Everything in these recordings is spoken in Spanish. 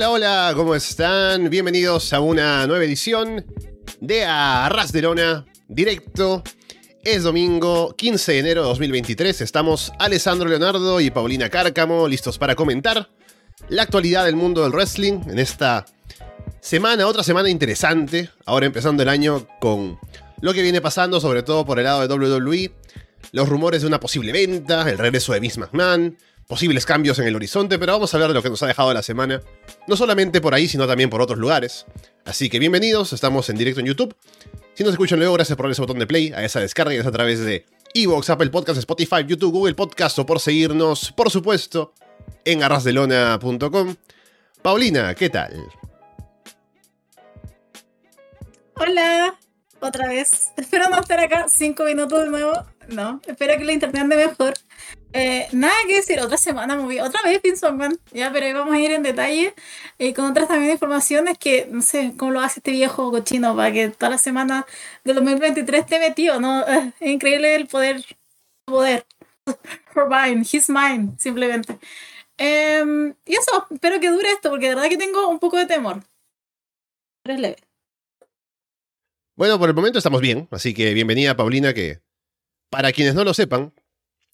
Hola, hola, ¿cómo están? Bienvenidos a una nueva edición de Arras de Lona, directo. Es domingo 15 de enero de 2023. Estamos Alessandro Leonardo y Paulina Cárcamo listos para comentar la actualidad del mundo del wrestling en esta semana, otra semana interesante. Ahora empezando el año con lo que viene pasando, sobre todo por el lado de WWE, los rumores de una posible venta, el regreso de Miss McMahon, posibles cambios en el horizonte, pero vamos a hablar de lo que nos ha dejado la semana, no solamente por ahí, sino también por otros lugares. Así que bienvenidos, estamos en directo en YouTube. Si nos escuchan luego, gracias por ese botón de play, a esa descarga, y es a través de Evox, Apple Podcast, Spotify, YouTube, Google Podcast o por seguirnos, por supuesto, en arrasdelona.com. Paulina, ¿qué tal? Hola, otra vez. Espero no estar acá cinco minutos de nuevo. No, espero que la internet ande mejor. Eh, nada que decir, otra semana moví, otra vez Man, ya, pero ahí vamos a ir en detalle eh, con otras también informaciones que no sé cómo lo hace este viejo cochino para que toda la semana de 2023 esté metido, ¿no? es increíble el poder, poder. For mine, he's mine, simplemente. Em, y eso, espero que dure esto, porque de verdad que tengo un poco de temor. Pero es leve. Bueno, por el momento estamos bien, así que bienvenida Paulina, que para quienes no lo sepan,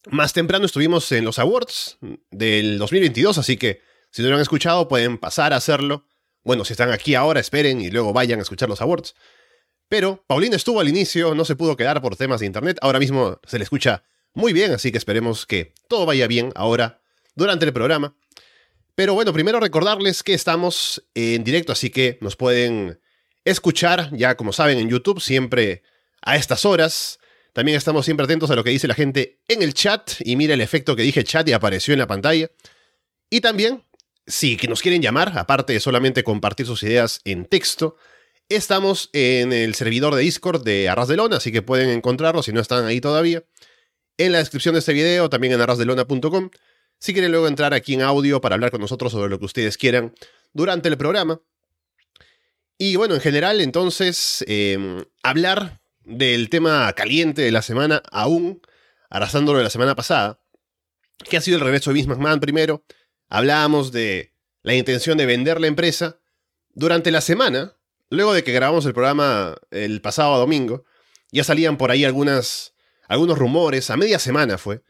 más temprano estuvimos en los awards del 2022, así que si no lo han escuchado pueden pasar a hacerlo. Bueno, si están aquí ahora, esperen y luego vayan a escuchar los awards. Pero Paulina estuvo al inicio, no se pudo quedar por temas de internet, ahora mismo se le escucha muy bien, así que esperemos que todo vaya bien ahora durante el programa. Pero bueno, primero recordarles que estamos en directo, así que nos pueden escuchar, ya como saben, en YouTube, siempre a estas horas. También estamos siempre atentos a lo que dice la gente en el chat. Y mira el efecto que dije chat y apareció en la pantalla. Y también, si nos quieren llamar, aparte de solamente compartir sus ideas en texto, estamos en el servidor de Discord de Arras de Lona, así que pueden encontrarlo si no están ahí todavía. En la descripción de este video, también en arrasdelona.com. Si quieren luego entrar aquí en audio para hablar con nosotros sobre lo que ustedes quieran durante el programa. Y bueno, en general, entonces, em, hablar del tema caliente de la semana, aún arrasándolo de la semana pasada, que ha sido el regreso de Vince McMahon primero. Hablábamos de la intención de vender la empresa. Durante la semana, luego de que grabamos el programa el pasado domingo, ya salían por ahí algunas, algunos rumores, a media semana fue,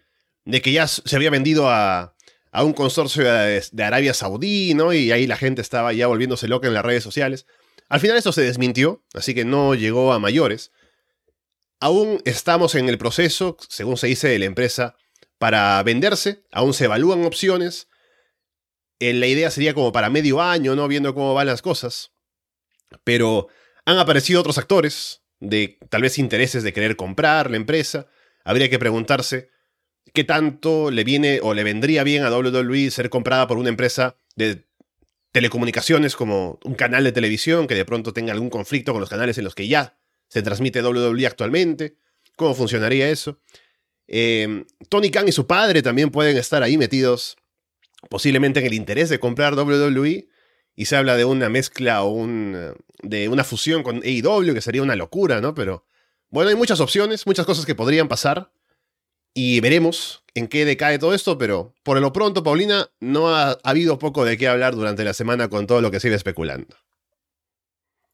de que ya se había vendido a, a un consorcio de, de Arabia Saudí, ¿no? Y ahí la gente estaba ya volviéndose loca en las redes sociales. Al final eso se desmintió, así que no llegó a mayores. Aún estamos en el proceso, según se dice de la empresa, para venderse, aún se evalúan opciones. Eh, la idea sería como para medio año, ¿no? Viendo cómo van las cosas. Pero han aparecido otros actores de tal vez intereses de querer comprar la empresa. Habría que preguntarse qué tanto le viene o le vendría bien a WWE ser comprada por una empresa de telecomunicaciones como un canal de televisión que de pronto tenga algún conflicto con los canales en los que ya se transmite WWE actualmente. ¿Cómo funcionaría eso? Em, Tony Khan y su padre también pueden estar ahí metidos posiblemente en el interés de comprar WWE. Y se habla de una mezcla o un, de una fusión con AEW, que sería una locura, ¿no? Pero bueno, hay muchas opciones, muchas cosas que podrían pasar. Y veremos en qué decae todo esto, pero por lo pronto, Paulina, no ha, habido poco de qué hablar durante la semana con todo lo que iba especulando.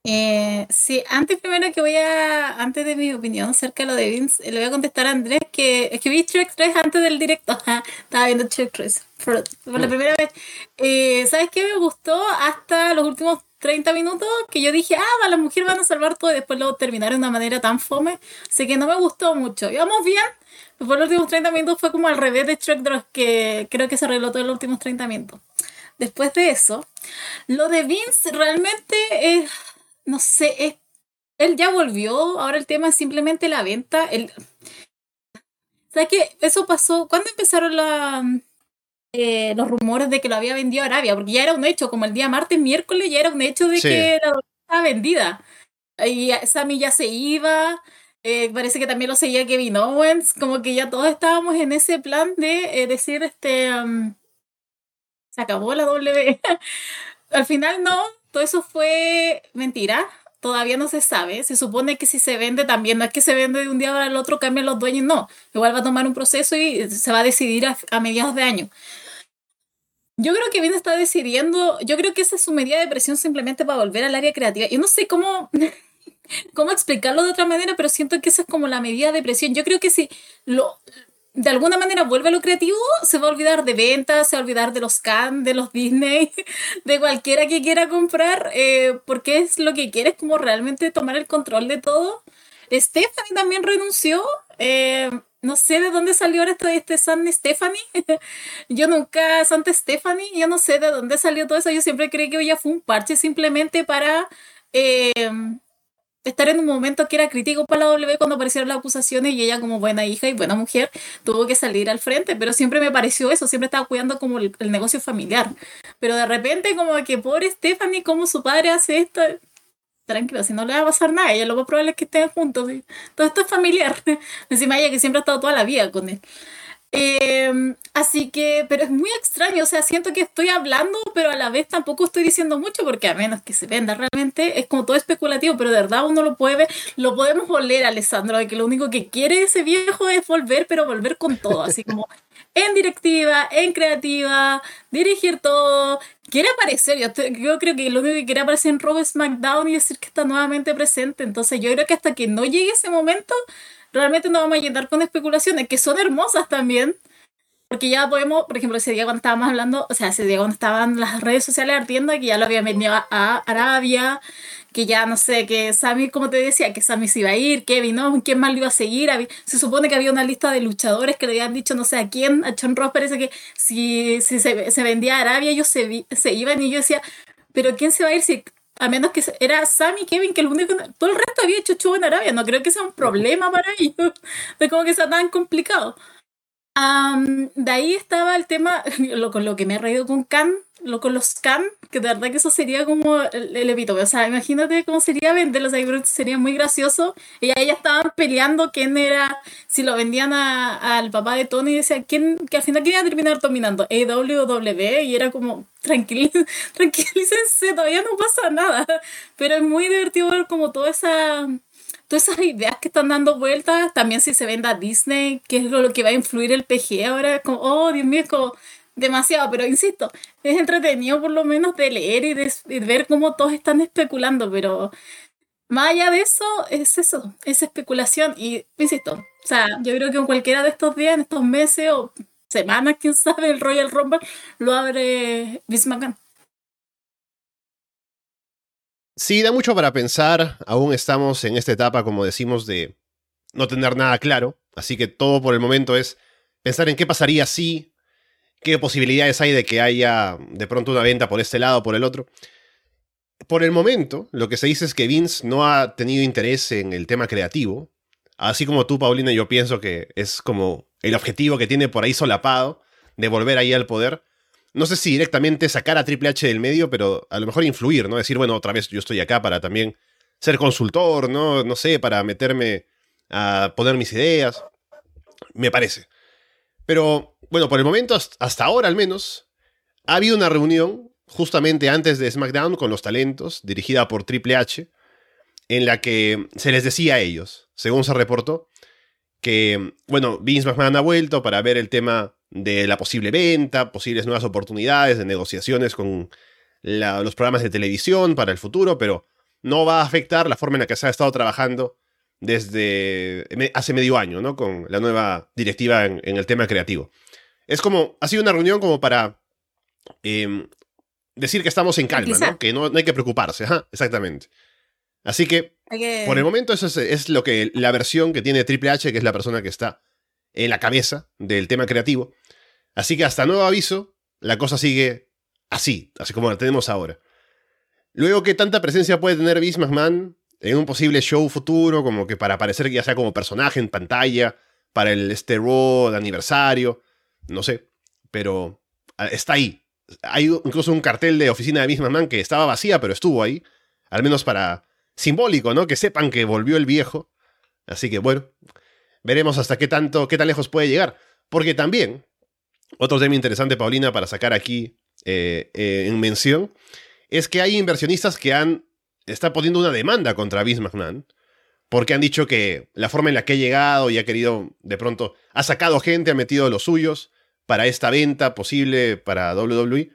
Eh, sí, antes primero que voy a, antes de mi opinión acerca de lo de Vince, le voy a contestar a Andrés que es que vi Shrek 3 antes del directo. Estaba viendo Shrek 3 por, la mm. primera vez. Eh, ¿Sabes qué me gustó? Hasta los últimos 30 minutos que yo dije, ah, las mujeres van a salvar todo y después luego terminaron de una manera tan fome. Así que no me gustó mucho. Íbamos bien, Después los últimos 30 minutos fue como al revés de Shrek Dross, que creo que se arregló todo en los últimos 30 minutos. Después de eso, lo de Vince realmente es, no sé, él ya volvió, ahora el tema es simplemente la venta. El, ¿Sabes qué? Eso pasó, ¿cuándo empezaron la, eh, los rumores de que lo había vendido a Arabia? Porque ya era un hecho, como el día martes, miércoles, ya era un hecho de que la estaba vendida. Y Sammy ya se iba, eh, parece que también lo seguía Kevin Owens, como que ya todos estábamos en ese plan de eh, decir, este, se acabó la W. Al final no, todo eso fue mentira, todavía no se sabe, se supone que si se vende también, no es que se vende de un día para el otro, cambian los dueños, no, igual va a tomar un proceso y se va a decidir a, mediados de año. Yo creo que Vince está decidiendo, yo creo que esa es su medida de presión simplemente para volver al área creativa. Yo no sé cómo, cómo explicarlo de otra manera, pero siento que esa es como la medida de presión. Yo creo que si lo, de alguna manera vuelve a lo creativo, se va a olvidar de ventas, se va a olvidar de los Can, de los Disney, de cualquiera que quiera comprar, eh, porque es lo que quiere, como realmente tomar el control de todo. Stephanie también renunció. Eh, no sé de dónde salió ahora este, Stephanie. yo nunca, Santa Stephanie, yo no sé de dónde salió todo eso. Yo siempre creí que ella fue un parche simplemente para eh, estar en un momento que era crítico para la W cuando aparecieron las acusaciones y ella como buena hija y buena mujer tuvo que salir al frente, pero siempre me pareció eso, siempre estaba cuidando como el, negocio familiar. Pero de repente como que pobre Stephanie, como su padre hace esto, tranquilo, si no le va a pasar nada, ella lo más probable es que estén juntos. Todo esto es familiar. Encima ella que siempre ha estado toda la vida con él. Em, así que, pero es muy extraño, o sea, siento que estoy hablando, pero a la vez tampoco estoy diciendo mucho, porque a menos que se venda realmente, es como todo especulativo, pero de verdad uno lo puede lo podemos oler, Alessandro, de que lo único que quiere ese viejo es volver, pero volver con todo, así como en directiva, en creativa, dirigir todo, quiere aparecer, yo, yo creo que lo único que quiere aparecer en Raw SmackDown y decir que está nuevamente presente, entonces yo creo que hasta que no llegue ese momento, realmente nos vamos a llenar con especulaciones que son hermosas también. Porque ya podemos, por ejemplo, ese día cuando estábamos hablando, o sea, ese día cuando estaban las redes sociales ardiendo, que ya lo habían venido a, Arabia, que ya no sé, que Sammy, como te decía, que Sammy se iba a ir, Kevin, ¿no? ¿Quién más lo iba a seguir? Se supone que había una lista de luchadores que le habían dicho, no sé a quién, a John Ross parece que si, se, vendía a Arabia, ellos se iban y yo decía, pero ¿quién se va a ir si a menos que era Sam y Kevin, que el único, todo el resto había hecho show en Arabia. No creo que sea un problema para ellos. De como que sea tan complicado. de ahí estaba el tema, lo, con lo que me he reído con Khan, lo con los Khan, que de verdad que eso sería como el, el epítome. O sea, imagínate cómo sería venderlos ahí, sería muy gracioso. Y ahí ya estaban peleando quién era, si lo vendían al papá de Tony, y decía, ¿quién, que al final quería terminar dominando, AWW, y era como, tranquil, tranquilícense, todavía no pasa nada. Pero es muy divertido ver como toda esa todas esas ideas que están dando vueltas, también si se venda a Disney, que es lo, que va a influir el PG ahora, como, oh, Dios mío, como, demasiado, pero insisto, es entretenido por lo menos de leer y de, ver cómo todos están especulando, pero más allá de eso, es eso, es especulación y insisto, o sea, yo creo que en cualquiera de estos días, en estos meses o semanas, quién sabe, el Royal Rumble lo abre Vince McMahon. Sí, da mucho para pensar. Aún estamos en esta etapa, como decimos, de no tener nada claro. Así que todo por el momento es pensar en qué pasaría si, qué posibilidades hay de que haya de pronto una venta por este lado o por el otro. Por el momento, lo que se dice es que Vince no ha tenido interés en el tema creativo. Así como tú, Paulina, yo pienso que es como el objetivo que tiene por ahí solapado de volver ahí al poder. No sé si directamente sacar a Triple H del medio, pero a lo mejor influir, ¿no? Decir, bueno, otra vez yo estoy acá para también ser consultor, ¿no? No sé, para meterme a poner mis ideas. Me parece. Pero bueno, por el momento, hasta ahora al menos, ha habido una reunión justamente antes de SmackDown con los talentos, dirigida por Triple H, en la que se les decía a ellos, según se reportó, que, bueno, Vince McMahon ha vuelto para ver el tema de la posible venta, posibles nuevas oportunidades de negociaciones con los programas de televisión para el futuro, pero no va a afectar la forma en la que se ha estado trabajando desde hace medio año, ¿no? Con la nueva directiva en el tema creativo. Es como, ha sido una reunión como para em, decir que estamos en calma, ¿no? Que no, hay que preocuparse, exactamente. Así que, por el momento, eso es, lo que la versión que tiene Triple H, que es la persona que está en la cabeza del tema creativo. Así que hasta nuevo aviso, la cosa sigue así, así como la tenemos ahora. Luego, ¿qué tanta presencia puede tener Vince McMahon en un posible show futuro, como que para aparecer ya sea como personaje en pantalla, para el este Raw aniversario? no sé, pero ah, está ahí. Hay incluso un cartel de oficina de Vince McMahon que estaba vacía, pero estuvo ahí. Al menos para simbólico, ¿no? Que sepan que volvió el viejo. Así que bueno, veremos hasta qué tanto, qué tan lejos puede llegar. Porque también, otro tema interesante, Paulina, para sacar aquí eh, eh, en mención, es que hay inversionistas que han, están poniendo una demanda contra Vince McMahon. Porque han dicho que la forma en la que ha llegado y ha querido, de pronto, ha sacado gente, ha metido los suyos, para esta venta posible para WWE,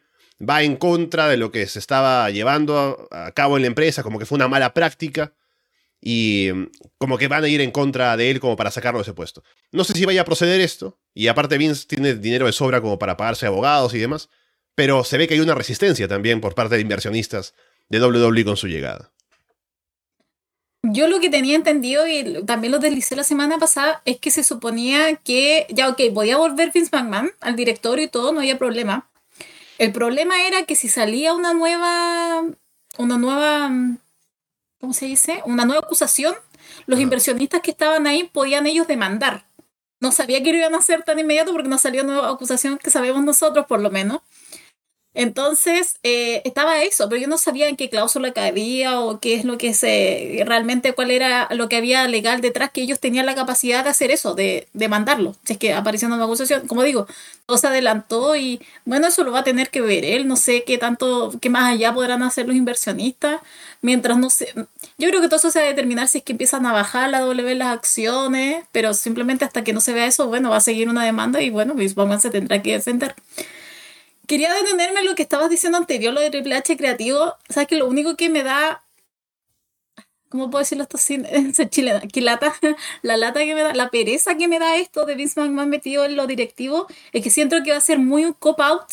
va en contra de lo que se estaba llevando a, cabo en la empresa, como que fue una mala práctica y mm, como que van a ir en contra de él como para sacarlo de ese puesto. No sé si vaya a proceder esto, y aparte Vince tiene dinero de sobra como para pagarse abogados y demás, pero se ve que hay una resistencia también por parte de inversionistas de WWE con su llegada. Yo lo que tenía entendido y también lo deslicé la semana pasada es que se suponía que, ya ok, podía volver Vince McMahon al directorio y todo, no había problema. El problema era que si salía una nueva, una nueva, ¿cómo se dice? Una nueva acusación, los inversionistas que estaban ahí podían ellos demandar. No sabía que lo iban a hacer tan inmediato porque no salió nueva acusación que sabemos nosotros por lo menos. Entonces, eh, estaba eso, pero yo no sabía en qué cláusula cabía o qué es lo que se, realmente cuál era lo que había legal detrás, que ellos tenían la capacidad de hacer eso, de, de mandarlo. Si es que apareció una acusación, como digo, todo se adelantó y bueno, eso lo va a tener que ver él, no sé qué tanto, qué más allá podrán hacer los inversionistas, mientras no sé, yo creo que todo eso se va a determinar si es que empiezan a bajar la W las acciones, pero simplemente hasta que no se vea eso, bueno, va a seguir una demanda y bueno, Vince se tendrá que defender. Quería detenerme en lo que estabas diciendo anterior, lo de Triple H creativo. Sabes que lo único que me da. ¿Cómo puedo decirlo esto sin ser chilena? Que lata, la lata que me da, la pereza que me da esto de Vince McMahon metido en lo directivo, es que siento que va a ser muy un cop-out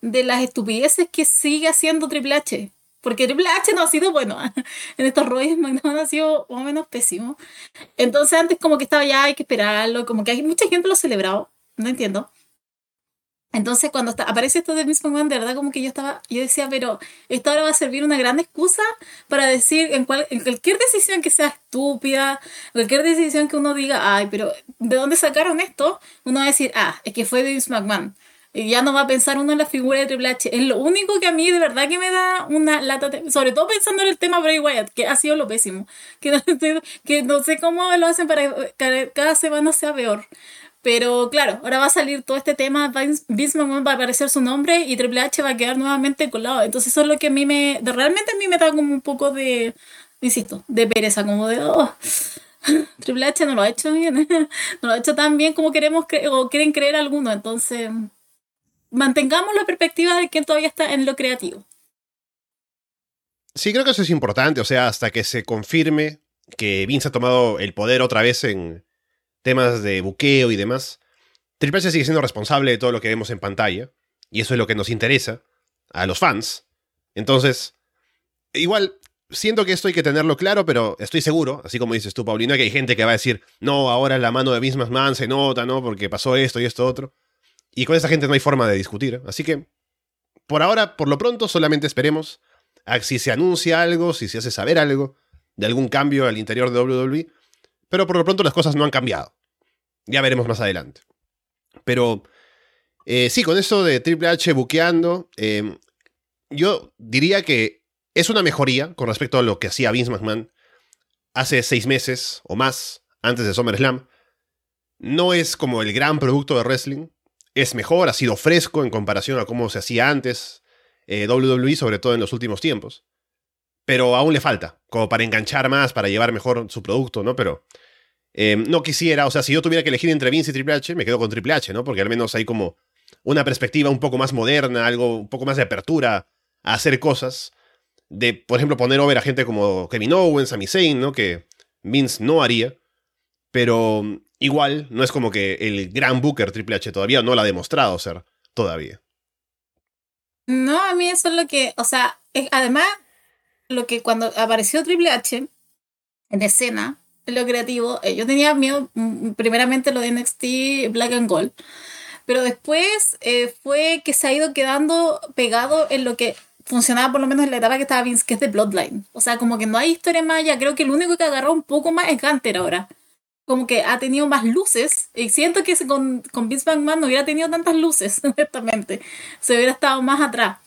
de las estupideces que sigue haciendo Triple H. Porque Triple H no ha sido bueno. En estos rollos McMahon ha sido más o menos pésimo. Entonces antes como que estaba ya, hay que esperarlo, como que hay mucha gente lo ha celebrado. No entiendo. Entonces, cuando aparece esto de Miss McMahon, de verdad, como que yo estaba, yo decía, pero esto ahora va a servir una gran excusa para decir en, cual, en cualquier decisión que sea estúpida, cualquier decisión que uno diga, ay, pero ¿de dónde sacaron esto? Uno va a decir, ah, es que fue de Vince McMahon. Y ya no va a pensar uno en la figura de Triple H. Es lo único que a mí de verdad que me da una lata, sobre todo pensando en el tema Bray Wyatt, que ha sido lo pésimo. Que no, que no sé cómo lo hacen para que cada semana sea peor. Pero claro, ahora va a salir todo este tema, Vince McMahon va a aparecer su nombre y Triple H va a quedar nuevamente colado. Entonces eso es lo que a mí me, realmente a mí me da como un poco de, insisto, de pereza, como de, oh, Triple H no lo ha hecho bien, no lo ha hecho tan bien como queremos o quieren creer algunos. Entonces, mantengamos la perspectiva de que todavía está en lo creativo. Sí, creo que eso es importante, o sea, hasta que se confirme que Vince ha tomado el poder otra vez en, temas de buqueo y demás, Triple H sigue siendo responsable de todo lo que vemos en pantalla, y eso es lo que nos interesa a los fans. Entonces, igual, siento que esto hay que tenerlo claro, pero estoy seguro, así como dices tú, Paulina, que hay gente que va a decir, no, ahora la mano de Vince McMahon se nota, ¿no? Porque pasó esto y esto otro. Y con esa gente no hay forma de discutir. Así que, por ahora, por lo pronto, solamente esperemos a si se anuncia algo, si se hace saber algo de algún cambio al interior de WWE, pero por lo pronto las cosas no han cambiado. Ya veremos más adelante. Pero eh, sí, con eso de Triple H buqueando, em, yo diría que es una mejoría con respecto a lo que hacía Vince McMahon hace seis meses o más antes de SummerSlam. No es como el gran producto de wrestling. Es mejor, ha sido fresco en comparación a cómo se hacía antes eh, WWE, sobre todo en los últimos tiempos pero aún le falta, como para enganchar más, para llevar mejor su producto, ¿no? Pero eh, no quisiera, o sea, si yo tuviera que elegir entre Vince y Triple H, me quedo con Triple H, ¿no? Porque al menos hay como una perspectiva un poco más moderna, algo un poco más de apertura a hacer cosas. De, por ejemplo, poner over a gente como Kevin Owens, Sami Zayn, ¿no? Que Vince no haría. Pero igual, no es como que el gran Booker Triple H todavía no lo ha demostrado ser todavía. No, a mí eso es lo que, o sea, además lo que cuando apareció Triple H en escena, en lo creativo, eh, yo tenía miedo, mm, primeramente lo de NXT Black and Gold, pero después eh, fue que se ha ido quedando pegado en lo que funcionaba por lo menos en la etapa que estaba Vince, que es de Bloodline. O sea, como que no hay historia más allá. Creo que el único que agarró un poco más es Gunter ahora. Como que ha tenido más luces. Y siento que con, con Vince McMahon no hubiera tenido tantas luces, honestamente. Se hubiera estado más atrás.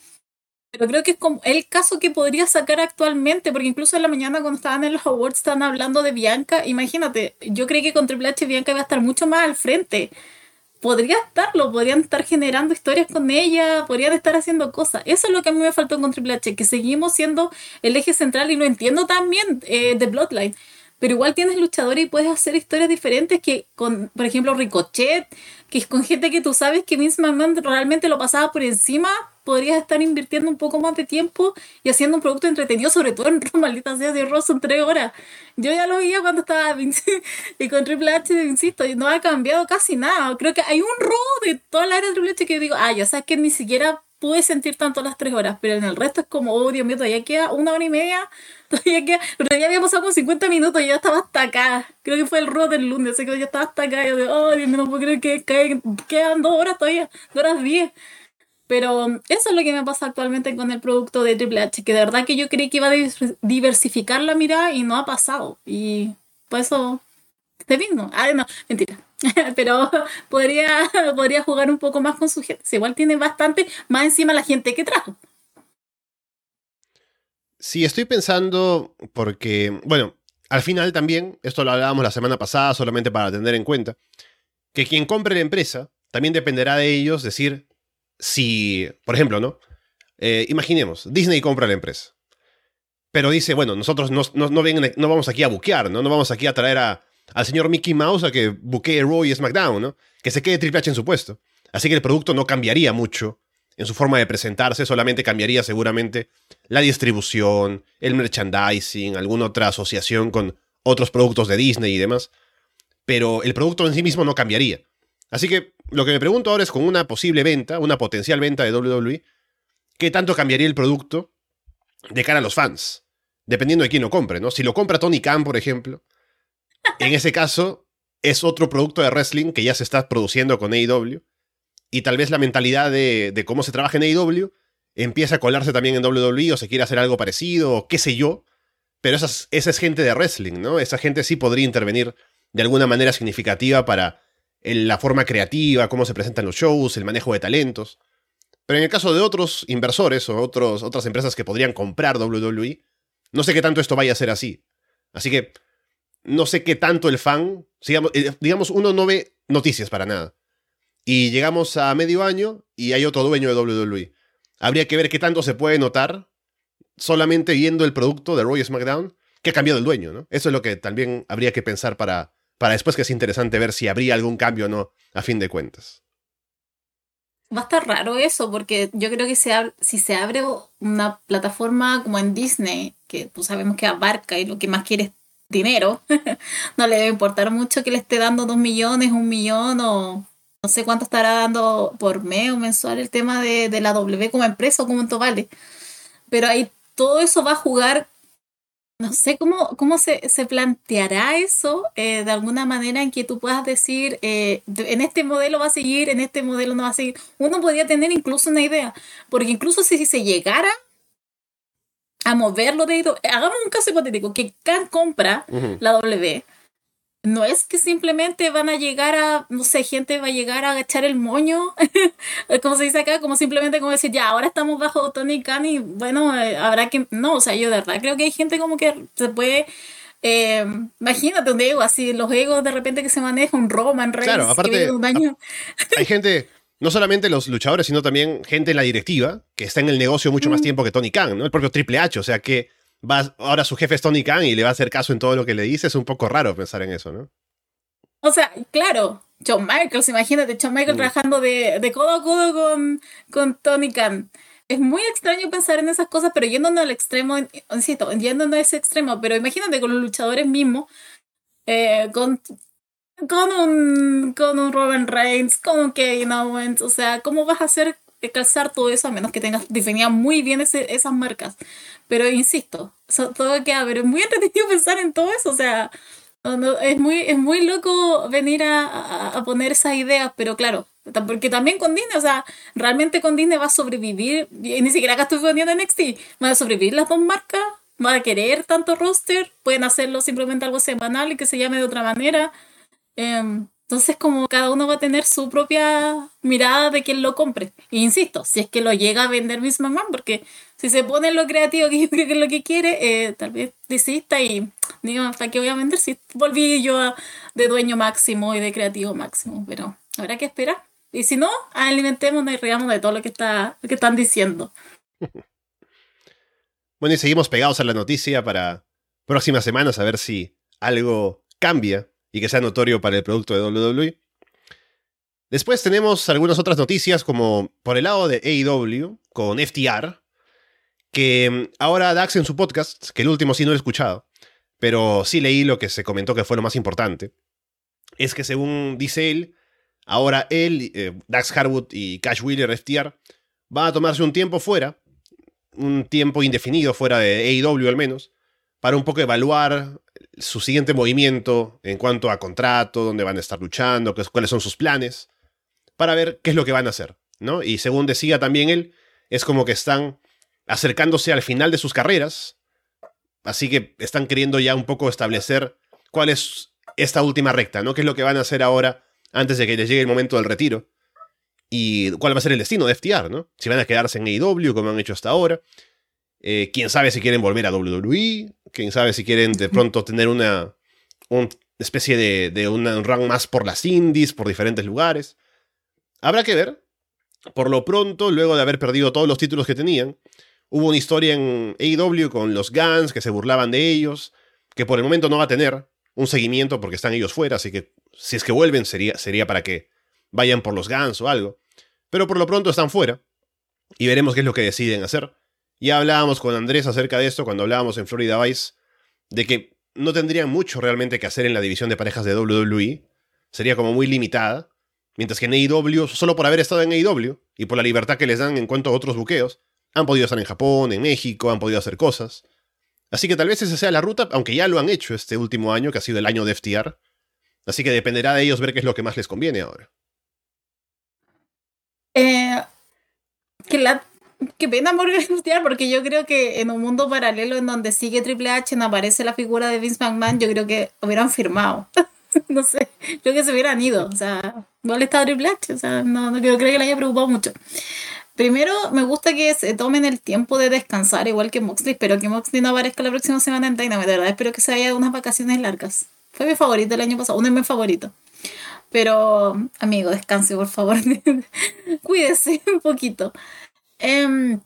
Pero creo que es como el caso que podría sacar actualmente, porque incluso en la mañana cuando estaban en los awards estaban hablando de Bianca, imagínate, yo creo que con Triple H Bianca iba a estar mucho más al frente. Podría estarlo, podrían estar generando historias con ella, podrían estar haciendo cosas. Eso es lo que a mí me faltó con Triple H, que seguimos siendo el eje central y lo entiendo también eh, de Bloodline. pero igual tienes luchadores y puedes hacer historias diferentes que con, por ejemplo, Ricochet, que es con gente que tú sabes que Vince McMahon realmente lo pasaba por encima, podrías estar invirtiendo un poco más de tiempo y haciendo un producto entretenido, sobre todo en Raw, maldita sea, de Raw son tres horas. Yo ya lo veía cuando estaba y con Triple H, insisto, y no ha cambiado casi nada. Creo que hay un Raw de toda la área de Triple H que digo, ah, ya sabes que ni siquiera pude sentir tanto las tres horas, pero en el resto es como, oh Dios mío, todavía queda una hora y media, todavía queda, todavía había pasado como 50 minutos y ya estaba hasta acá. Creo que fue el road del lunes, así que ya estaba hasta acá. Y yo digo, oh Dios mío, no puedo creer que, quedan dos horas todavía, dos horas diez. Pero eso es lo que me pasa actualmente con el producto de Triple H, que de verdad que yo creí que iba a diversificar la mirada y no ha pasado. Y por eso, te vino. Ah, no, mentira. pero podría, podría jugar un poco más con su gente. Igual tiene bastante más encima la gente que trajo. Sí, estoy pensando porque, bueno, al final también, esto lo hablábamos la semana pasada solamente para tener en cuenta, que quien compre la empresa también dependerá de ellos decir si, por ejemplo, ¿no? Eh, imaginemos, Disney compra la empresa. Pero dice, bueno, nosotros no, no, no vamos aquí a buquear, ¿no? No vamos aquí a traer a, al señor Mickey Mouse a que buquee Raw y SmackDown, ¿no? Que se quede Triple H en su puesto. Así que el producto no cambiaría mucho en su forma de presentarse, solamente cambiaría seguramente la distribución, el merchandising, alguna otra asociación con otros productos de Disney y demás. Pero el producto en sí mismo no cambiaría. Así que lo que me pregunto ahora es con una posible venta, una potencial venta de WWE, ¿qué tanto cambiaría el producto de cara a los fans? Dependiendo de quién lo compre, ¿no? Si lo compra Tony Khan, por ejemplo, en ese caso, es otro producto de wrestling que ya se está produciendo con AEW. Y tal vez la mentalidad de, cómo se trabaja en AEW empieza a colarse también en WWE o se quiere hacer algo parecido o qué sé yo. Pero esa es, gente de wrestling, ¿no? Esa gente sí podría intervenir de alguna manera significativa para la forma creativa, cómo se presentan los shows, el manejo de talentos. Pero en el caso de otros inversores o otros, otras empresas que podrían comprar WWE, no sé qué tanto esto vaya a ser así. Así que no sé qué tanto el fan, eh, digamos, uno no ve noticias para nada. Y llegamos a medio año y hay otro dueño de WWE. Habría que ver qué tanto se puede notar solamente viendo el producto de Roy SmackDown que ha cambiado el dueño, ¿no? Eso es lo que también habría que pensar para, para después que es interesante ver si habría algún cambio o no, a fin de cuentas. Va a estar raro eso, porque yo creo que si se abre una plataforma como en Disney, que pues sabemos que abarca y lo que más quiere dinero, no le debe importar mucho que le esté dando dos millones, un millón o no sé cuánto estará dando por mes o mensual el tema de, la W como empresa o como vale. Pero ahí todo eso va a jugar, no sé cómo, cómo se, planteará eso eh, de alguna manera en que tú puedas decir, eh, en este modelo va a seguir, en este modelo no va a seguir. Uno podría tener incluso una idea, porque incluso si, si se llegara a moverlo de hagamos un caso hipotético que Khan compra la W no es que simplemente van a llegar a, no sé, gente va a llegar a agachar el moño, como se dice acá, como simplemente como decir, ya, ahora estamos bajo Tony Khan y bueno, eh, habrá que, no, o sea, yo de verdad creo que hay gente como que se puede, eh, imagínate un ego así, los egos de repente que se maneja, un Roman Reigns, claro, aparte, hay gente no solamente los luchadores, sino también gente en la directiva, que está en el negocio mucho más mm. tiempo que Tony Khan, ¿no? El propio Triple H, o sea que va, ahora su jefe es Tony Khan y le va a hacer caso en todo lo que le dice, es un poco raro pensar en eso, ¿no? O sea, claro, John Michaels, imagínate, John Michaels mm. trabajando de, codo a codo con, con Tony Khan. Es muy extraño pensar en esas cosas, pero yéndonos al extremo, insisto, yéndonos a ese extremo, pero imagínate con los luchadores mismos, eh, con con un, con un Robin Reigns, con un Kevin Owens, o sea, ¿cómo vas a hacer calzar todo eso a menos que tengas definida muy bien esas marcas? Pero insisto, todo queda, pero es muy entretenido pensar en todo eso, o sea, es, muy, es muy loco venir a, a, poner esas ideas, pero claro, porque también con Disney, o sea, realmente con Disney va a sobrevivir, y ni siquiera acá estoy poniendo NXT, van a sobrevivir las dos marcas, van a querer tanto roster, pueden hacerlo simplemente algo semanal y que se llame de otra manera Em, entonces, como cada uno va a tener su propia mirada de quien lo compre. E insisto, si es que lo llega a vender Miss McMahon, porque si se pone lo creativo que yo creo que es lo que quiere, eh, tal vez desista y digo, ¿hasta qué voy a vender? Si volví yo de dueño máximo y de creativo máximo, pero habrá que esperar. Y si no, alimentemos y regamos de todo lo que, está, lo que están diciendo. Bueno, y seguimos pegados a la noticia para próximas semanas a ver si algo cambia y que sea notorio para el producto de WWE. Después tenemos algunas otras noticias, como por el lado de AEW, con FTR, que mm, ahora Dax en su podcast, que el último sí no lo he escuchado, pero sí leí lo que se comentó que fue lo más importante, es que según dice él, ahora él, eh, Dax Harwood y Cash Wheeler FTR van a tomarse un tiempo fuera, un tiempo indefinido fuera de AEW al menos, para un poco evaluar su siguiente movimiento en cuanto a contrato, dónde van a estar luchando, cuáles son sus planes, para ver qué es lo que van a hacer, ¿no? Y según decía también él, es como que están acercándose al final de sus carreras, así que están queriendo ya un poco establecer cuál es esta última recta, ¿no? ¿Qué es lo que van a hacer ahora antes de que les llegue el momento del retiro? Y cuál va a ser el destino de FTR, ¿no? Si van a quedarse en AEW como han hecho hasta ahora. Eh, quién sabe si quieren volver a WWE. Quién sabe si quieren de pronto tener una, una especie de, de un run más por las indies, por diferentes lugares. Habrá que ver. Por lo pronto, luego de haber perdido todos los títulos que tenían, hubo una historia en AEW con los Guns que se burlaban de ellos, que por el momento no va a tener un seguimiento porque están ellos fuera, así que si es que vuelven sería, sería para que vayan por los Guns o algo. Pero por lo pronto están fuera y veremos qué es lo que deciden hacer. Ya hablábamos con Andrés acerca de esto cuando hablábamos en Florida Vice, de que no tendrían mucho realmente que hacer en la división de parejas de WWE, sería como muy limitada, mientras que en AEW, solo por haber estado en AEW y por la libertad que les dan en cuanto a otros buqueos, han podido estar en Japón, en México, han podido hacer cosas. Así que tal vez esa sea la ruta, aunque ya lo han hecho este último año, que ha sido el año de FTR. Así que dependerá de ellos ver qué es lo que más les conviene ahora. Eh, que la Qué pena Morgan porque yo creo que en un mundo paralelo en donde sigue Triple H no aparece la figura de Vince McMahon, yo creo que hubieran firmado. no sé, creo que se hubieran ido. O sea, no le estaba Triple H, o sea, no, no creo que le haya preocupado mucho. Primero, me gusta que se tomen el tiempo de descansar, igual que Moxley. Espero que Moxley no aparezca la próxima semana en Dynamite, de verdad. Espero que se haya unas vacaciones largas. Fue mi favorito el año pasado, uno de mis favoritos. Pero, amigo, descanse, por favor. Cuídese un poquito. Eh,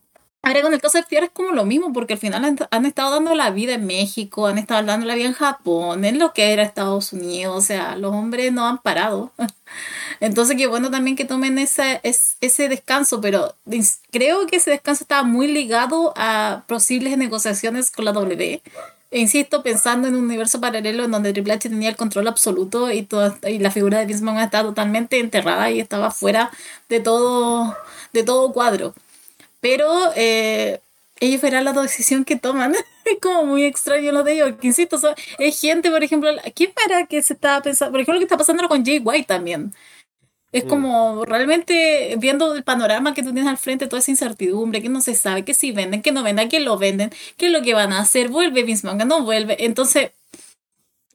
ahora con el caso de FTR es como lo mismo, porque al final han, estado dando la vida en México, han estado dando la vida en Japón, en lo que era Estados Unidos, o sea, los hombres no han parado. Entonces, qué bueno también que tomen ese, ese descanso, pero creo que ese descanso estaba muy ligado a posibles negociaciones con la W. E insisto, pensando en un universo paralelo en donde Triple H tenía el control absoluto y, toda, y la figura de Vince McMahon estaba totalmente enterrada y estaba fuera de todo, de todo cuadro. Pero eh, ellos verán la decisión que toman. es como muy extraño lo de ellos. Que insisto, es gente, por ejemplo, ¿quién para que se está pensando? Por ejemplo, lo que está pasando con Jay White también. Es mm. como realmente viendo el panorama que tú tienes al frente, toda esa incertidumbre, que no se sabe, que si venden, que no venden, que lo venden, qué es lo que van a hacer, vuelve Vince McMahon, no vuelve. Entonces,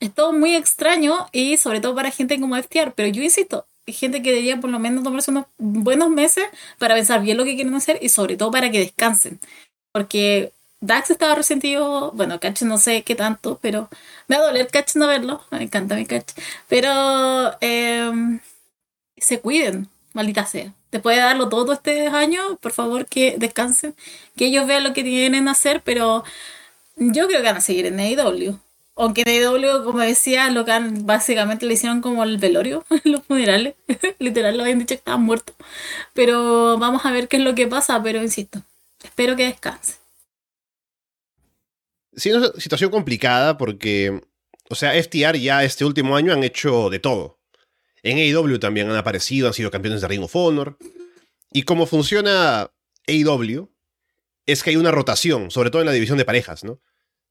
es todo muy extraño y sobre todo para gente como FTR. Pero yo insisto, gente que debería por lo menos tomarse unos buenos meses para pensar bien lo que quieren hacer y sobre todo para que descansen. Porque Dax estaba resentido, bueno, Catch no sé qué tanto, pero me va a doler Catch no verlo, me encanta mi Catch. Pero em, se cuiden, maldita sea. Después de darlo todo este año, por favor que descansen, que ellos vean lo que tienen que hacer, pero yo creo que van a seguir en AEW aunque AEW, como decía, lo que básicamente le hicieron como el velorio, los funerales. Literal, lo habían dicho que estaba muerto. Pero vamos a ver qué es lo que pasa, pero insisto, espero que descanse. Sí, una situación complicada porque, o sea, FTR ya este último año han hecho de todo. En AEW también han aparecido, han sido campeones de Ring of Honor. Y cómo funciona AEW es que hay una rotación, sobre todo en la división de parejas, ¿no?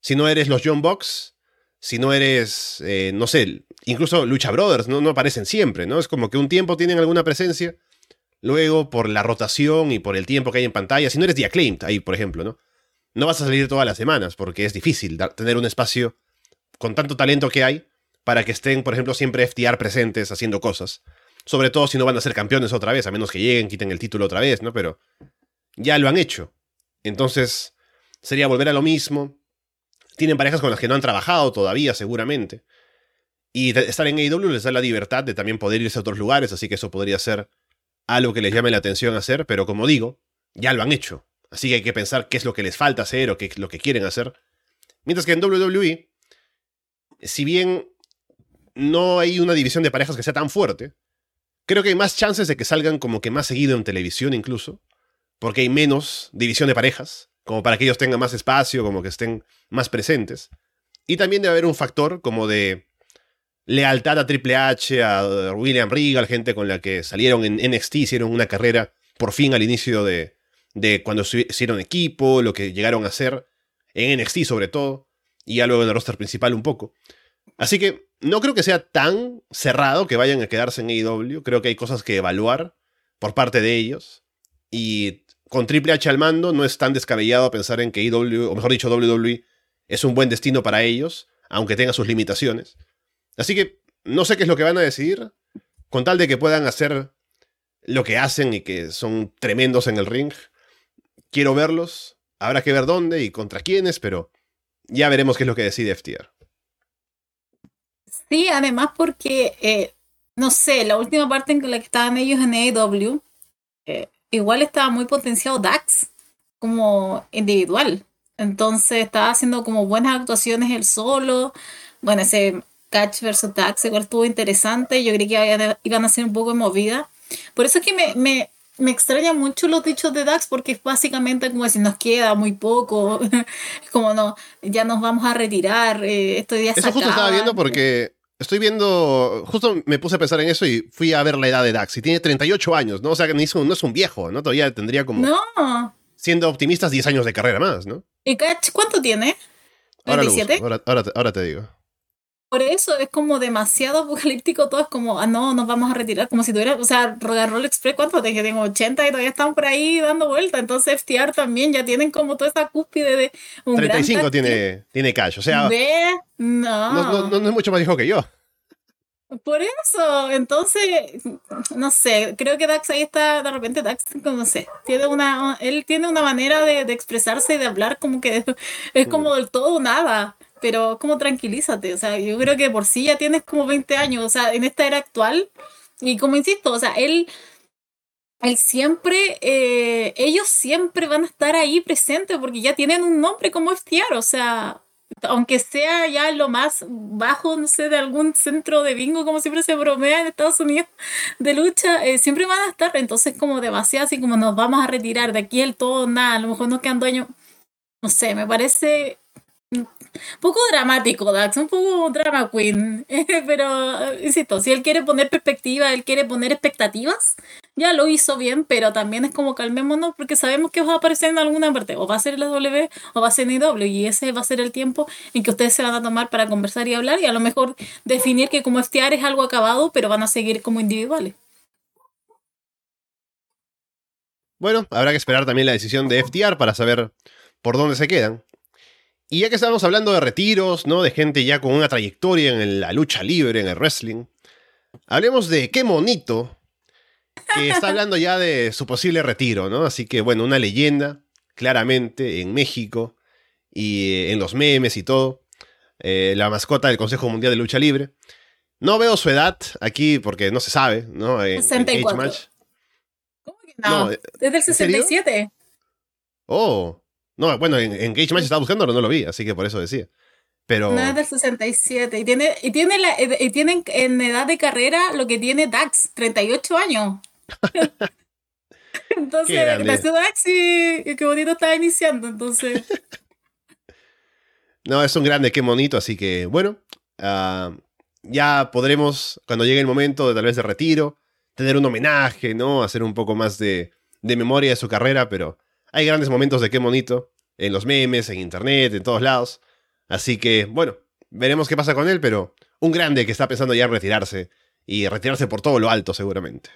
Si no eres los John Box, si no eres, eh, no sé, incluso Lucha Brothers, ¿no? no aparecen siempre, ¿no? Es como que un tiempo tienen alguna presencia, luego por la rotación y por el tiempo que hay en pantalla, si no eres The Acclaimed ahí, por ejemplo, ¿no? No vas a salir todas las semanas porque es difícil tener un espacio con tanto talento que hay para que estén, por ejemplo, siempre FTR presentes haciendo cosas. Sobre todo si no van a ser campeones otra vez, a menos que lleguen, quiten el título otra vez, ¿no? Pero ya lo han hecho. Entonces, sería volver a lo mismo, tienen parejas con las que no han trabajado todavía, seguramente. Y estar en AEW les da la libertad de también poder irse a otros lugares, así que eso podría ser algo que les llame la atención hacer, pero como digo, ya lo han hecho. Así que hay que pensar qué es lo que les falta hacer o qué es lo que quieren hacer. Mientras que en WWE si bien no hay una división de parejas que sea tan fuerte, creo que hay más chances de que salgan como que más seguido en televisión incluso, porque hay menos división de parejas, como para que ellos tengan más espacio, como que estén más presentes. Y también debe haber un factor como de lealtad a Triple H, a William Regal, gente con la que salieron en NXT, hicieron una carrera por fin al inicio de, de cuando hicieron equipo, lo que llegaron a hacer en NXT sobre todo, y ya luego en el roster principal un poco. Así que no creo que sea tan cerrado que vayan a quedarse en AEW, creo que hay cosas que evaluar por parte de ellos, y con Triple H al mando no es tan descabellado pensar en que AEW, o mejor dicho WWE, es un buen destino para ellos, aunque tenga sus limitaciones. Así que no sé qué es lo que van a decidir, con tal de que puedan hacer lo que hacen y que son tremendos en el ring. Quiero verlos, habrá que ver dónde y contra quiénes, pero ya veremos qué es lo que decide FTR. Sí, además porque, eh, no sé, la última parte en la que estaban ellos en AEW, eh, igual estaba muy potenciado Dax como individual. Entonces estaba haciendo como buenas actuaciones él solo. Bueno, ese Catch versus Dax igual estuvo interesante. Yo creí que iban a ser un poco movida. Por eso es que me, me, me extraña mucho los dichos de Dax porque es básicamente como si nos queda muy poco, como no, ya nos vamos a retirar, eh, esto ya Eso justo estaba viendo porque estoy viendo, justo me puse a pensar en eso y fui a ver la edad de Dax y tiene 38 años, ¿no? O sea, que no es un viejo, ¿no? Todavía tendría como... No. Siendo optimistas, 10 años de carrera más, ¿no? ¿Y Catch cuánto tiene? Ahora, ahora, ahora te digo. Por eso es como demasiado apocalíptico todo, es como, ah, no, nos vamos a retirar, como si tuviera, o sea, Roll Express, ¿cuánto? que tengo 80 y todavía están por ahí dando vuelta, entonces FTR también ya tienen como toda esta cúspide de un 35 tiene, tiene cash, o sea, No. No, no, es mucho más viejo que yo. Por eso, entonces, no sé, creo que Dax ahí está, de repente Dax, no sé, tiene una, él tiene una manera de, de expresarse y de hablar como que es como del todo nada pero como tranquilízate, o sea, yo creo que por sí ya tienes como 20 años, o sea, en esta era actual, y como insisto, o sea, él, él siempre, eh, ellos siempre van a estar ahí presentes porque ya tienen un nombre como FTR, o sea, aunque sea ya lo más bajo, no sé, de algún centro de bingo, como siempre se bromea en Estados Unidos, de lucha, eh, siempre van a estar, entonces como demasiado así como nos vamos a retirar de aquí el todo, nada, a lo mejor nos quedan dueños, no sé, me parece poco dramático, Dax, un poco drama queen. pero, insisto, si él quiere poner perspectiva, él quiere poner expectativas, ya lo hizo bien, pero también es como calmémonos porque sabemos que va a aparecer en alguna parte, o va a ser la W o va a ser IW, y ese va a ser el tiempo en que ustedes se van a tomar para conversar y hablar, y a lo mejor definir que como estiar es algo acabado, pero van a seguir como individuales. Bueno, habrá que esperar también la decisión de FTR para saber por dónde se quedan. Y ya que estamos hablando de retiros, ¿no? De gente ya con una trayectoria en la lucha libre, en el wrestling, hablemos de qué monito que está hablando ya de su posible retiro, ¿no? Así que, bueno, una leyenda, claramente, en México y eh, en los memes y todo. Eh, la mascota del Consejo Mundial de Lucha Libre. No veo su edad aquí porque no se sabe, ¿no? En, 64. Match. ¿Cómo que no? no Desde el 67. Oh, no, bueno, en, en Cage Match estaba buscando, pero no lo vi, así que por eso decía. Pero... No, es del 67. Y tiene, y tiene la, y tienen en edad de carrera lo que tiene Dax, 38 años. entonces, nació Dax y, qué bonito estaba iniciando, entonces. no, es un grande, qué bonito, así que bueno. Uh, ya podremos, cuando llegue el momento de tal vez de retiro, tener un homenaje, ¿no? Hacer un poco más de, de memoria de su carrera, pero hay grandes momentos de qué bonito en los memes, en internet, en todos lados. Así que, bueno, veremos qué pasa con él, pero un grande que está pensando ya en retirarse y retirarse por todo lo alto seguramente.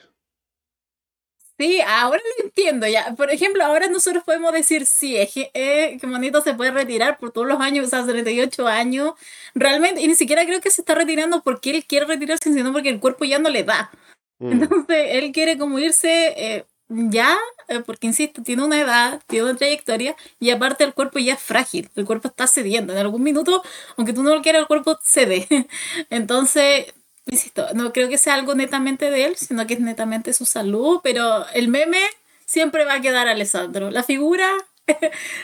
Sí, ahora lo entiendo ya. Por ejemplo, ahora nosotros podemos decir, sí, es que, eh, bonito se puede retirar por todos los años, o sea, 38 años. Realmente, y ni siquiera creo que se está retirando porque él quiere retirarse, sino porque el cuerpo ya no le da. Mm. Entonces, él quiere como irse eh, ya, eh, porque insisto, tiene una edad, tiene una trayectoria y aparte el cuerpo ya es frágil, el cuerpo está cediendo. En algún minuto, aunque tú no lo quieras, el cuerpo cede. Entonces, insisto, no creo que sea algo netamente de él, sino que es netamente su salud, pero el meme siempre va a quedar Alessandro. La figura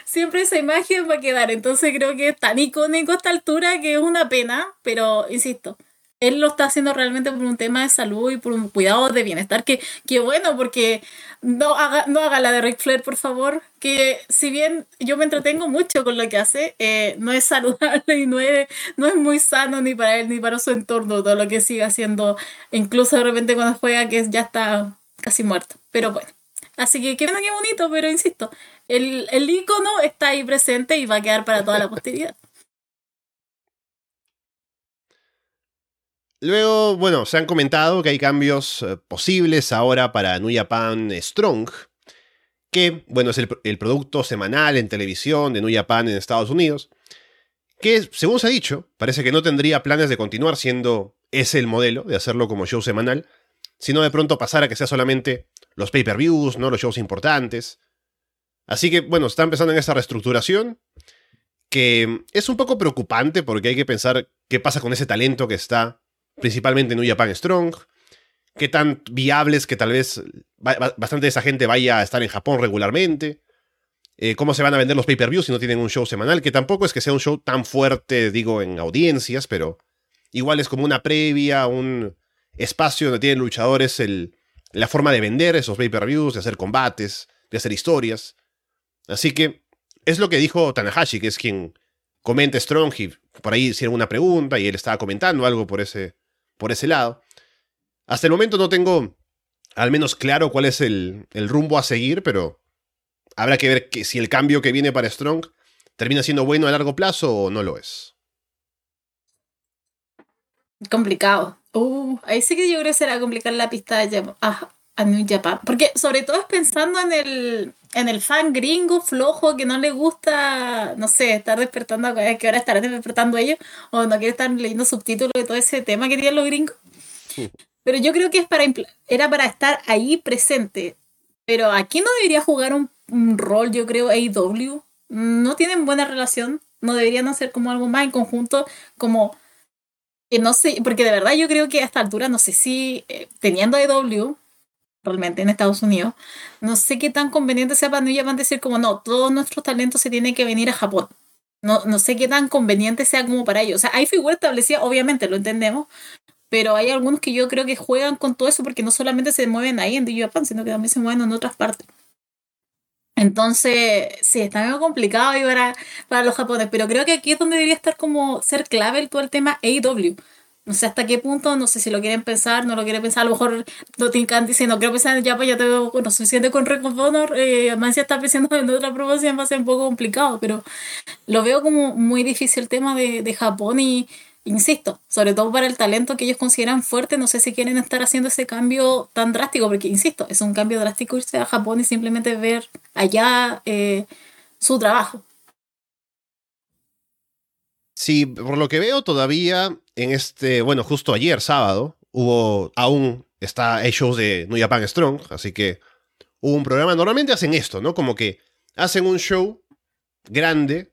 siempre esa imagen va a quedar. Entonces creo que es tan icónico a esta altura que es una pena, pero insisto, él lo está haciendo realmente por un tema de salud y por un cuidado de bienestar, que, que bueno, porque no haga, no haga la de Ric Flair, por favor, que si bien yo me entretengo mucho con lo que hace, eh, no es saludable y no es, no es muy sano ni para él ni para su entorno, todo lo que sigue haciendo, incluso de repente cuando juega que ya está casi muerto, pero bueno. Así que qué bonito, pero insisto, el, el icono está ahí presente y va a quedar para toda la posteridad. Luego, bueno, se han comentado que hay cambios eh, posibles ahora para New Japan Strong, que, bueno, es el, el, producto semanal en televisión de New Japan en Estados Unidos, que, según se ha dicho, parece que no tendría planes de continuar siendo ese el modelo, de hacerlo como show semanal, sino de pronto pasar a que sea solamente los pay-per-views, ¿no? Los shows importantes. Así que, bueno, está empezando en esa reestructuración, que es un poco preocupante porque hay que pensar qué pasa con ese talento que está principalmente en New Japan Strong. Qué tan viables que tal vez bastante de esa gente vaya a estar en Japón regularmente. Eh, cómo se van a vender los pay-per-views si no tienen un show semanal, que tampoco es que sea un show tan fuerte, digo, en audiencias, pero igual es como una previa, un espacio donde tienen luchadores el, la forma de vender esos pay-per-views, de hacer combates, de hacer historias. Así que es lo que dijo Tanahashi, que es quien comenta Strong y por ahí hicieron una pregunta y él estaba comentando algo por ese, por ese lado. Hasta el momento no tengo al menos claro cuál es el, rumbo a seguir, pero habrá que ver que si el cambio que viene para Strong termina siendo bueno a largo plazo o no lo es. Complicado. Uh, ahí sí que yo creo que será complicar la pista de a, a New Japan. Porque sobre todo es pensando en el, en el fan gringo flojo que no le gusta, no sé, estar despertando, a que ahora estarán despertando ellos, o no quiere estar leyendo subtítulos de todo ese tema que tienen los gringos. Pero yo creo que es para era para estar ahí presente. Pero aquí no debería jugar un, rol, yo creo, AEW. No tienen buena relación. No deberían hacer como algo más en conjunto, como que no sé, porque de verdad yo creo que a esta altura, no sé si eh, teniendo AEW, realmente en Estados Unidos. No sé qué tan conveniente sea para New decir como no, todos nuestros talentos se tienen que venir a Japón. No, no sé qué tan conveniente sea como para ellos. O sea, hay figuras establecidas, obviamente, lo entendemos, pero hay algunos que yo creo que juegan con todo eso porque no solamente se mueven ahí en New Japan, sino que también se mueven en otras partes. Entonces, sí, está medio complicado ahí para, para los japoneses, pero creo que aquí es donde debería estar como ser clave todo el tema AEW no sé hasta qué punto, no sé si lo quieren pensar, no lo quieren pensar, a lo mejor no te dice, no quiero pensar ya, pues ya tengo bueno, suficiente con Ring of Honor, eh, si está pensando en otra promoción va a ser un poco complicado, pero lo veo como muy difícil el tema de, de Japón y, insisto, sobre todo para el talento que ellos consideran fuerte, no sé si quieren estar haciendo ese cambio tan drástico, porque insisto, es un cambio drástico irse a Japón y simplemente ver allá eh, su trabajo. Sí, por lo que veo todavía en este, bueno, justo ayer, sábado, hubo aún, está, shows de New Japan Strong, así que hubo un programa. Normalmente hacen esto, ¿no? Como que hacen un show grande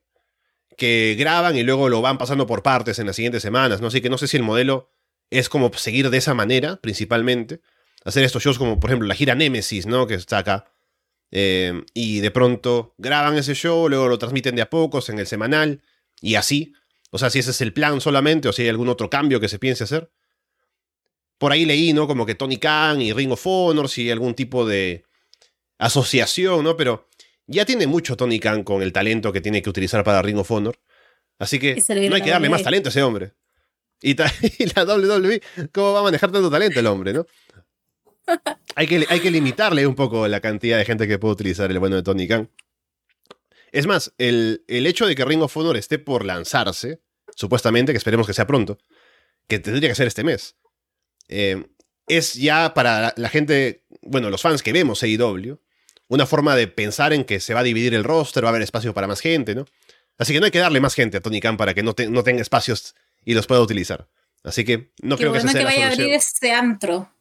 que graban y luego lo van pasando por partes en las siguientes semanas, ¿no? Así que no sé si el modelo es como seguir de esa manera, principalmente. Hacer estos shows como, por ejemplo, la gira Nemesis, ¿no? Que está acá. Eh, y de pronto graban ese show, luego lo transmiten de a pocos en el semanal, y así. O sea, si ese es el plan solamente o si hay algún otro cambio que se piense hacer. Por ahí leí, ¿no? Como que Tony Khan y Ring of Honor, si hay algún tipo de asociación, ¿no? Pero ya tiene mucho Tony Khan con el talento que tiene que utilizar para Ring of Honor. Así que no hay que darle más talento a ese hombre. Y, la WWE, ¿cómo va a manejar tanto talento el hombre, no? Hay que, hay que limitarle un poco la cantidad de gente que puede utilizar el bueno de Tony Khan. Es más, el, hecho de que Ring of Honor esté por lanzarse, supuestamente, que esperemos que sea pronto, que tendría que ser este mes, eh, es ya para la gente, bueno, los fans que vemos AEW, una forma de pensar en que se va a dividir el roster, va a haber espacio para más gente, ¿no? Así que no hay que darle más gente a Tony Khan para que no, no tenga espacios y los pueda utilizar. Así que no creo que sea que vaya a abrir este antro.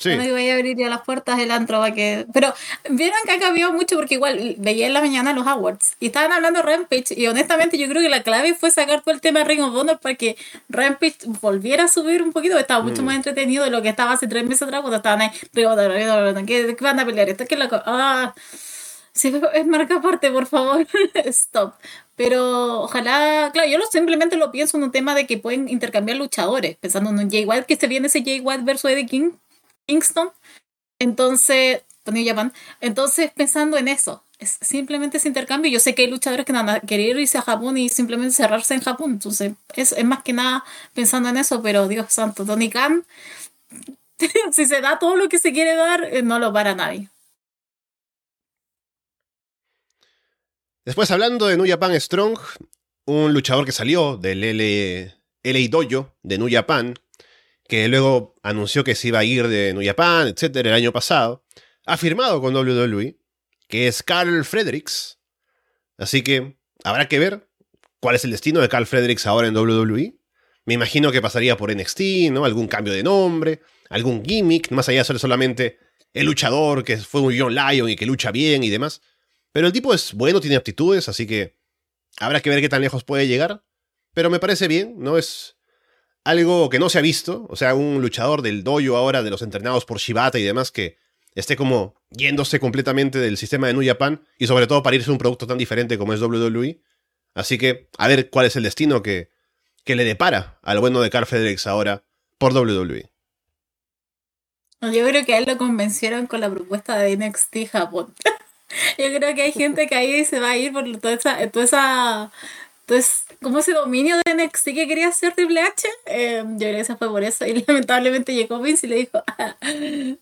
Sí. No iba a abrir ya las puertas del antro para que... Pero vieron que ha cambiado mucho porque igual veía en la mañana los awards y estaban hablando de Rampage y honestamente yo creo que la clave fue sacar todo el tema de Ring of Honor para que Rampage volviera a subir un poquito, estaba mucho mm. más entretenido de lo que estaba hace tres meses atrás cuando estaban ahí, ¿qué, van a pelear? Esto que la... Ah, Sí, es marca aparte, por favor. Stop. Pero ojalá, claro, yo lo, simplemente lo pienso en un tema de que pueden intercambiar luchadores, pensando en un Jay White, que se viene ese Jay White versus Eddie King, Kingston. Entonces, New Japan. Entonces, pensando en eso, es simplemente ese intercambio. Yo sé que hay luchadores que van a querer irse a Japón y simplemente cerrarse en Japón. Entonces, es, más que nada pensando en eso, pero Dios santo, Tony Khan, si se da todo lo que se quiere dar, eh, no lo para nadie. Después, hablando de New Japan Strong, un luchador que salió del L LA Dojo de New Japan, que luego anunció que se iba a ir de New Japan, etcétera, el año pasado, ha firmado con WWE, que es Carl Fredericks. Así que habrá que ver cuál es el destino de Carl Fredericks ahora en WWE. Me imagino que pasaría por NXT, ¿no? Algún cambio de nombre, algún gimmick, más allá de ser solamente el luchador que fue un John Lyon y que lucha bien y demás. Pero el tipo es bueno, tiene aptitudes, así que habrá que ver qué tan lejos puede llegar. Pero me parece bien, ¿no? Es algo que no se ha visto. O sea, un luchador del dojo ahora, de los entrenados por Shibata y demás, que esté como yéndose completamente del sistema de New Japan y sobre todo para irse a un producto tan diferente como es WWE. Así que a ver cuál es el destino que, que le depara al bueno de Carl Fredericks ahora por WWE. Yo creo que a él lo convencieron con la propuesta de NXT Japón. Yo creo que hay gente que ahí se va a ir por toda esa, toda esa entonces, como ese dominio de NXT que quería hacer Triple H, eh, yo creo que eso fue por eso. Y lamentablemente llegó Vince y le dijo,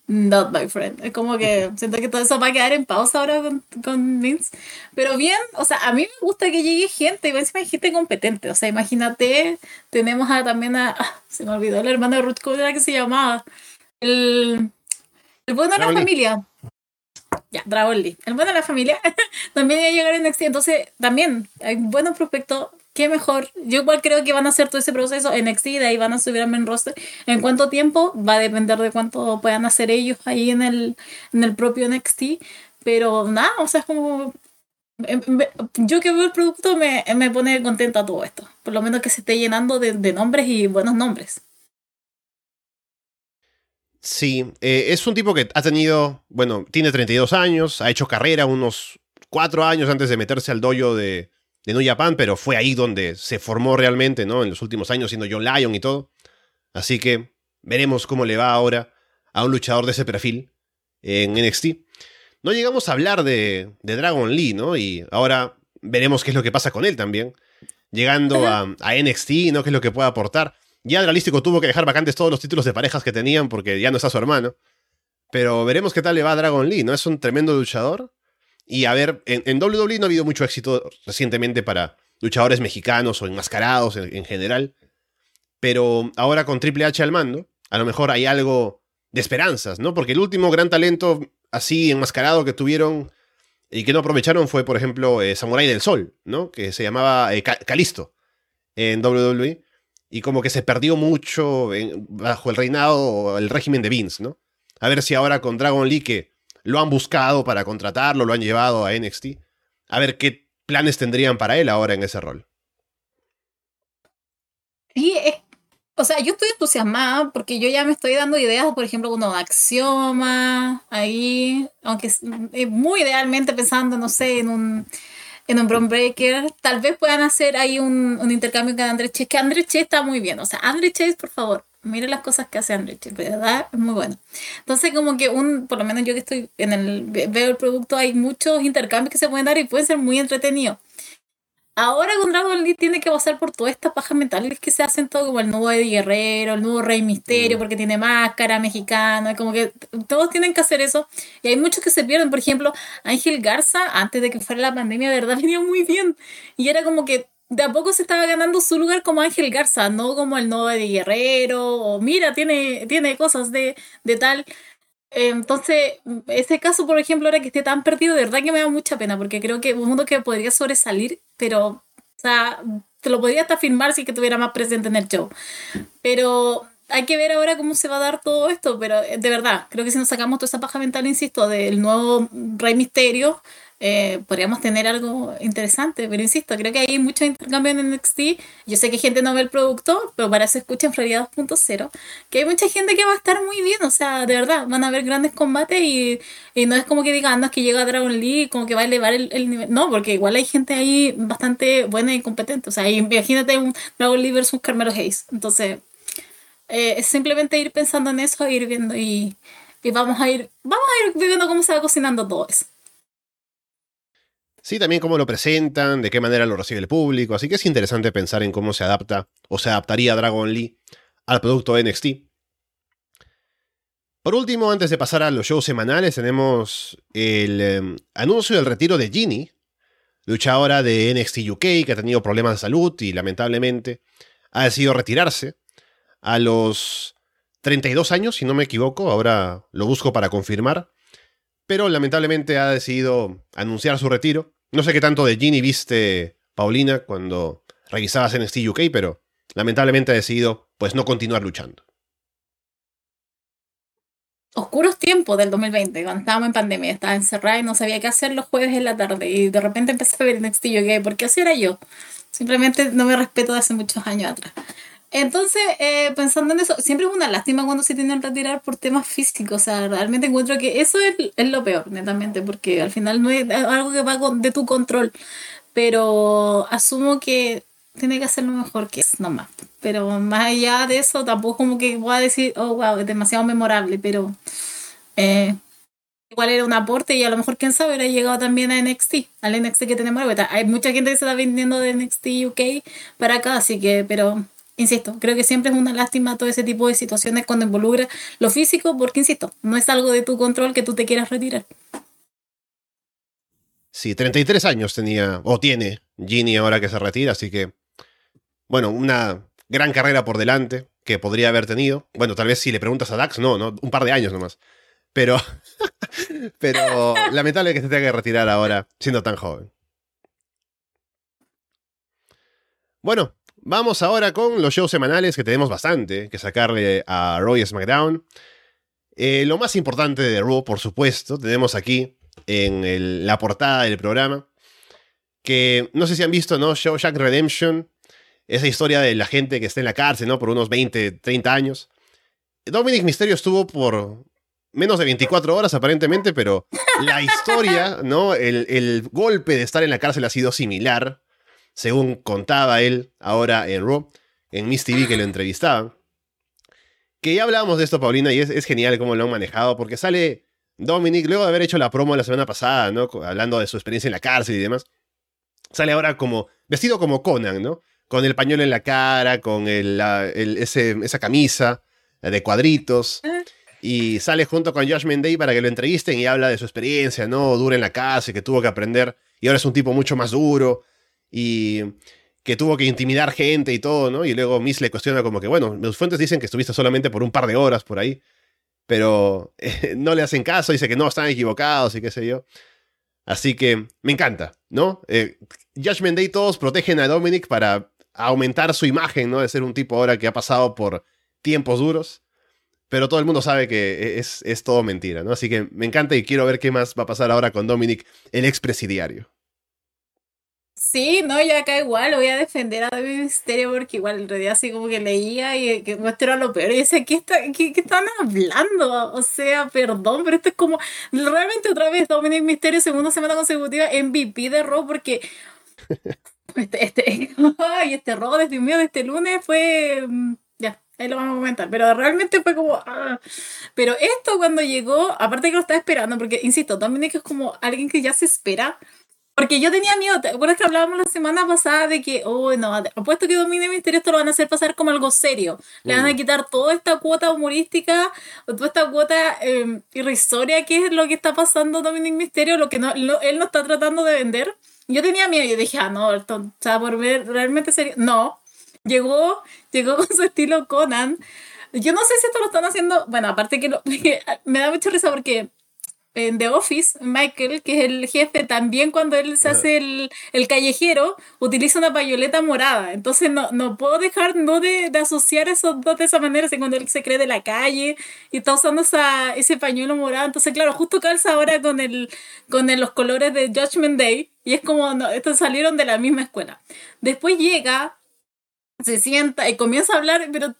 not my friend. Es como que siento que todo eso va a quedar en pausa ahora con, con Vince. Pero bien, o sea, a mí me gusta que llegue gente, y encima hay gente competente. O sea, imagínate, tenemos a, también a, ah, se me olvidó el hermano de Ruth, ¿cómo era que se llamaba? El, el bueno de la familia. Ya, Dragon Lee. El bueno de la familia también iba a llegar en NXT. Entonces, también hay buenos prospectos. Qué mejor. Yo igual creo que van a hacer todo ese proceso en NXT. De ahí van a subir a main roster. En cuánto tiempo va a depender de cuánto puedan hacer ellos ahí en el, en el propio NXT. Pero nada, o sea, es como. Em, yo que veo el producto me, me pone contenta todo esto. Por lo menos que se esté llenando de, de nombres y buenos nombres. Sí, eh, es un tipo que ha tenido, bueno, tiene 32 años, ha hecho carrera unos 4 años antes de meterse al dojo de, de New Japan, pero fue ahí donde se formó realmente, ¿no? En los últimos años siendo John Lyon y todo. Así que veremos cómo le va ahora a un luchador de ese perfil en NXT. No llegamos a hablar de, de Dragon Lee, ¿no? Y ahora veremos qué es lo que pasa con él también. Llegando a, a NXT, ¿no? ¿Qué es lo que puede aportar? Ya Realístico tuvo que dejar vacantes todos los títulos de parejas que tenían porque ya no está su hermano. Pero veremos qué tal le va a Dragon Lee, ¿no? Es un tremendo luchador. Y a ver, en, WWE no ha habido mucho éxito recientemente para luchadores mexicanos o enmascarados en, general. Pero ahora con Triple H al mando, a lo mejor hay algo de esperanzas, ¿no? Porque el último gran talento así enmascarado que tuvieron y que no aprovecharon fue, por ejemplo, eh, Samurai del Sol, ¿no? Que se llamaba eh, Calisto en WWE y como que se perdió mucho bajo el reinado el régimen de Vince, ¿no? A ver si ahora con Dragon Lee lo han buscado para contratarlo, lo han llevado a NXT, a ver qué planes tendrían para él ahora en ese rol. Sí, o sea, yo estoy entusiasmada porque yo ya me estoy dando ideas, por ejemplo, uno de Axioma, ahí, aunque muy idealmente pensando, no sé, en un en Brown Breaker. Tal vez puedan hacer ahí un, intercambio con André Chase, que André Chase está muy bien. O sea, André Chase, por favor, mire las cosas que hace André Chase, ¿verdad? Es muy bueno. Entonces, como que un, por lo menos yo que estoy en el, veo el producto, hay muchos intercambios que se pueden dar y pueden ser muy entretenidos. Ahora con Dragon Lee tiene que pasar por todas estas pajas mentales que se hacen todo, como el nuevo Eddie Guerrero, el nuevo Rey Misterio, mm. porque tiene máscara mexicana, como que todos tienen que hacer eso. Y hay muchos que se pierden. Por ejemplo, Ángel Garza, antes de que fuera la pandemia, de verdad venía muy bien. Y era como que de a poco se estaba ganando su lugar como Ángel Garza, no como el nuevo Eddie Guerrero, o mira, tiene, tiene cosas de, de tal. Entonces, ese caso, por ejemplo, ahora que esté tan perdido, de verdad que me da mucha pena, porque creo que un mundo que podría sobresalir, pero, o sea, te lo podría hasta firmar si que tuviera más presente en el show. Pero hay que ver ahora cómo se va a dar todo esto, pero eh, de verdad, creo que si nos sacamos toda esa paja mental, insisto, del nuevo Rey Misterio, eh, podríamos tener algo interesante. Pero insisto, creo que hay mucho intercambio en NXT. Yo sé que gente no ve el producto, pero para eso escuchan Florida 2.0. Que hay mucha gente que va a estar muy bien, o sea, de verdad, van a haber grandes combates y, y no es como que digan, no, es que llega Dragon League, como que va a elevar el, el, nivel. No, porque igual hay gente ahí bastante buena y competente. O sea, imagínate un Dragon League versus Carmelo Hayes. Entonces, eh, es simplemente ir pensando en eso, ir viendo y, y vamos a ir, vamos a ir viendo cómo se va cocinando todo eso. Sí, también cómo lo presentan, de qué manera lo recibe el público, así que es interesante pensar en cómo se adapta o se adaptaría Dragon Lee al producto de NXT. Por último, antes de pasar a los shows semanales, tenemos el eh, anuncio del retiro de Ginny, luchadora de NXT UK que ha tenido problemas de salud y lamentablemente ha decidido retirarse a los 32 años, si no me equivoco, ahora lo busco para confirmar, pero lamentablemente ha decidido anunciar su retiro. No sé qué tanto de Ginny viste, Paulina, cuando revisabas NXT UK, pero lamentablemente ha decidido pues no continuar luchando oscuros tiempos del 2020, cuando estábamos en pandemia, estaba encerrada y no sabía qué hacer los jueves en la tarde. Y de repente empecé a ver NXT UK, porque así era yo. Simplemente no me respeto de hace muchos años atrás. Entonces, eh, pensando en eso, siempre es una lástima cuando se tienen que retirar por temas físicos. O sea, realmente encuentro que eso es, es lo peor, netamente, porque al final no es algo que va de tu control. Pero asumo que tiene que hacerlo mejor que es nomás. Pero más allá de eso, tampoco como que voy a decir, oh, wow, es demasiado memorable, pero eh, igual era un aporte y a lo mejor, quién sabe, hubiera llegado también a NXT, al NXT que tenemos. Hay mucha gente que se está vendiendo de NXT UK para acá, así que, pero insisto, creo que siempre es una lástima todo ese tipo de situaciones cuando involucra lo físico, porque, insisto, no es algo de tu control que tú te quieras retirar. Sí, 33 años tenía, o tiene Ginny ahora que se retira, así que, bueno, una gran carrera por delante que podría haber tenido. Bueno, tal vez si le preguntas a Dax, no, no, un par de años nomás. Pero, pero lamentable que se tenga que retirar ahora siendo tan joven. Bueno, vamos ahora con los shows semanales que tenemos bastante que sacarle a Roy SmackDown. Eh, lo más importante de Raw, por supuesto, tenemos aquí en la portada del programa. Que no sé si han visto, ¿no? Jack Redemption. Esa historia de la gente que está en la cárcel, ¿no? Por unos 20, 30 años. Dominic Mysterio estuvo por menos de 24 horas aparentemente, pero la historia, ¿no? El, el golpe de estar en la cárcel ha sido similar, según contaba él ahora en Raw, en Miss TV que lo entrevistaban. Que ya hablábamos de esto, Paulina, y es, es genial cómo lo han manejado, porque sale Dominic, luego de haber hecho la promo la semana pasada, ¿no? Hablando de su experiencia en la cárcel y demás, sale ahora como vestido como Conan, ¿no? Con el pañuelo en la cara, con el, ese, esa camisa de cuadritos. Y sale junto con Josh Day para que lo entrevisten y habla de su experiencia, ¿no? Dura en la cárcel, que tuvo que aprender. Y ahora es un tipo mucho más duro. Y que tuvo que intimidar gente y todo, ¿no? Y luego Miss le cuestiona como que, bueno, mis fuentes dicen que estuviste solamente por un par de horas por ahí pero eh, no le hacen caso, dice que no, están equivocados y qué sé yo. Así que me encanta, ¿no? Eh, Judgment Day todos protegen a Dominic para aumentar su imagen, ¿no? De ser un tipo ahora que ha pasado por tiempos duros. Pero todo el mundo sabe que es, es todo mentira, ¿no? Así que me encanta y quiero ver qué más va a pasar ahora con Dominic, el expresidiario. Sí, no, yo acá igual voy a defender a David Misterio porque igual en realidad así como que leía y que muestra lo peor y decía, ¿qué, está, qué, están hablando? O sea, perdón, pero esto es como realmente otra vez Dominic Misterio segunda semana consecutiva MVP de Raw porque este, este, ay, este Raw desde mío de este lunes fue, mm, ya, ahí lo vamos a comentar, pero realmente fue como, ah. pero esto cuando llegó, aparte que lo estaba esperando, porque insisto, Dominic es como alguien que ya se espera porque yo tenía miedo, ¿te acuerdas que hablábamos la semana pasada de que, oh, no, apuesto que Dominic Misterio esto lo van a hacer pasar como algo serio? Le van a mm. quitar toda esta cuota humorística, o toda esta cuota eh, irrisoria que es lo que está pasando Dominic Misterio, lo que no, él no está tratando de vender. Yo tenía miedo y dije, ah, no, esto está por ver realmente serio. No, llegó, llegó con su estilo Conan. Yo no sé si esto lo están haciendo, bueno, aparte que me da mucha risa porque en The Office, Michael, que es el jefe, también cuando él se hace el, el callejero, utiliza una pañoleta morada. Entonces no, no puedo dejar no de, de, asociar esos dos de esa manera, así cuando él se cree de la calle y está usando esa, ese pañuelo morado. Entonces, claro, justo calza ahora con, el, con los colores de Judgment Day. Y es como, no, estos salieron de la misma escuela. Después llega se sienta y comienza a hablar, pero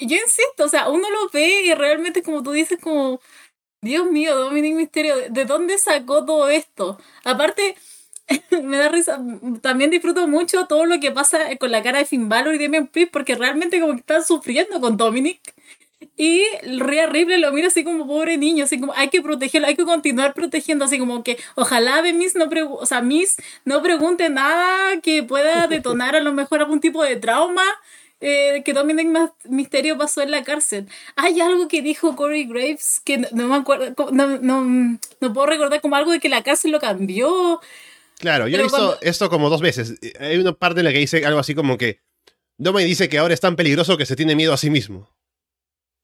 yo insisto, o sea, uno lo ve y realmente como tú dices, como, Dios mío, Dominic Misterio, ¿de dónde sacó todo esto? Aparte, me da risa, también disfruto mucho todo lo que pasa con la cara de Finn Balor y Damian Priest, porque realmente como que están sufriendo con Dominic. Y Rhea Ripley lo mira así como pobre niño, así como hay que protegerlo, hay que continuar protegiendo, así como que ojalá de Miss no, o sea, Miss no pregunte nada que pueda detonar a lo mejor algún tipo de trauma eh, que Dominic Misterio pasó en la cárcel. Hay algo que dijo Corey Graves que no, me acuerdo, no, no, no, puedo recordar como algo de que la cárcel lo cambió. Claro, yo he visto esto como dos veces. Hay una parte en la que dice algo así como que Dominic dice que ahora es tan peligroso que se tiene miedo a sí mismo.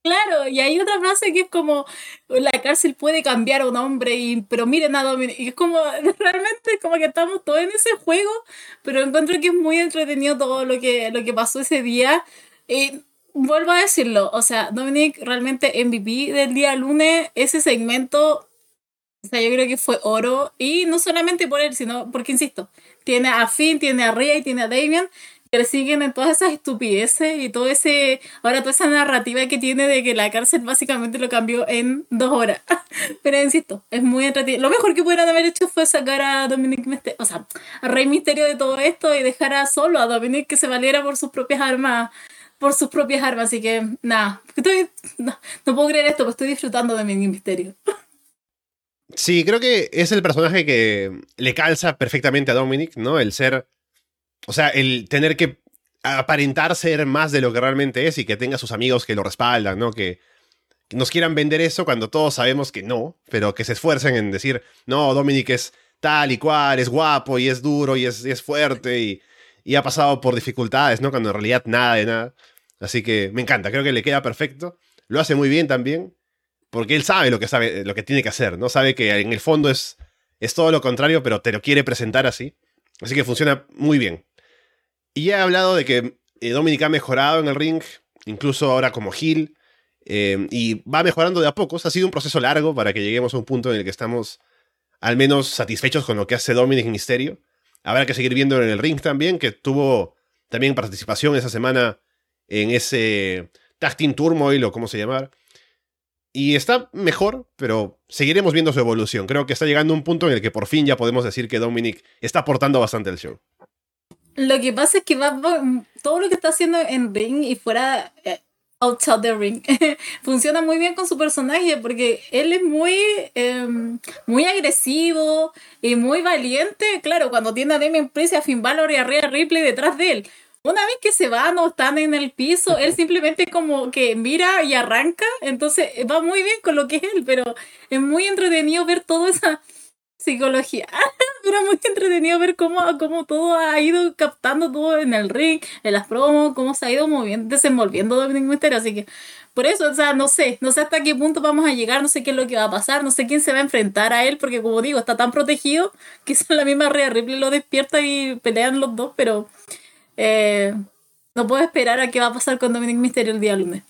Claro, y hay otra frase que es como, la cárcel puede cambiar a un hombre, y, pero miren a Dominic, y es como, realmente como que estamos todos en ese juego, pero encuentro que es muy entretenido todo lo que, lo que pasó ese día. Y vuelvo a decirlo, o sea, Dominic realmente MVP del día lunes, ese segmento, o sea, yo creo que fue oro, y no solamente por él, sino porque, insisto, tiene a Finn, tiene a Rhea y tiene a Damian, que siguen en todas esas estupideces y todo ese, ahora toda esa narrativa que tiene de que la cárcel básicamente lo cambió en dos horas. Pero insisto, es muy entretenido. Lo mejor que pudieran haber hecho fue sacar a Dominic Misterio, o sea, a Rey Misterio de todo esto y dejar a solo a Dominic que se valiera por sus propias armas por sus propias armas, así que nada, no, puedo creer esto, pero estoy disfrutando de mi misterio. Sí, creo que es el personaje que le calza perfectamente a Dominic, ¿no? El ser o sea, el tener que aparentar ser más de lo que realmente es y que tenga sus amigos que lo respaldan, ¿no? Que, nos quieran vender eso cuando todos sabemos que no, pero que se esfuercen en decir, no, Dominic es tal y cual, es guapo y es duro y es, es fuerte y, y, ha pasado por dificultades, ¿no? Cuando en realidad nada de nada. Así que me encanta, creo que le queda perfecto. Lo hace muy bien también, porque él sabe lo que, sabe, lo que tiene que hacer, ¿no? Sabe que en el fondo es, es todo lo contrario, pero te lo quiere presentar así. Así que funciona muy bien. Y he hablado de que eh, Dominic ha mejorado en el ring, incluso ahora como heel, eh, y va mejorando de a pocos. Ha sido un proceso largo para que lleguemos a un punto en el que estamos al menos satisfechos con lo que hace Dominic Misterio. Habrá que seguir viendo en el ring también, que tuvo también participación esa semana en ese Tag Team Turmoil o como se llama. Y está mejor, pero seguiremos viendo su evolución. Creo que está llegando un punto en el que por fin ya podemos decir que Dominic está aportando bastante al show. Lo que pasa es que va, todo lo que está haciendo en ring y fuera eh, outside the ring funciona muy bien con su personaje porque él es muy em, muy agresivo y muy valiente. Claro cuando tiene a Damien Priest a Finn Balor y a Rhea Ripley detrás de él. Una vez que se van o están en el piso, él simplemente como que mira y arranca, entonces va muy bien con lo que es él, pero es muy entretenido ver toda esa psicología. Era muy entretenido ver cómo, cómo todo ha ido captando todo en el ring, en las promos, cómo se ha ido desenvolviendo Dominic Mysterio. Así que por eso, o sea, no sé, no sé hasta qué punto vamos a llegar, no sé qué es lo que va a pasar, no sé quién se va a enfrentar a él, porque como digo, está tan protegido que es la misma Rhea Ripley lo despierta y pelean los dos, pero eh, no puedo esperar a qué va a pasar con Dominic Mysterio el día lunes.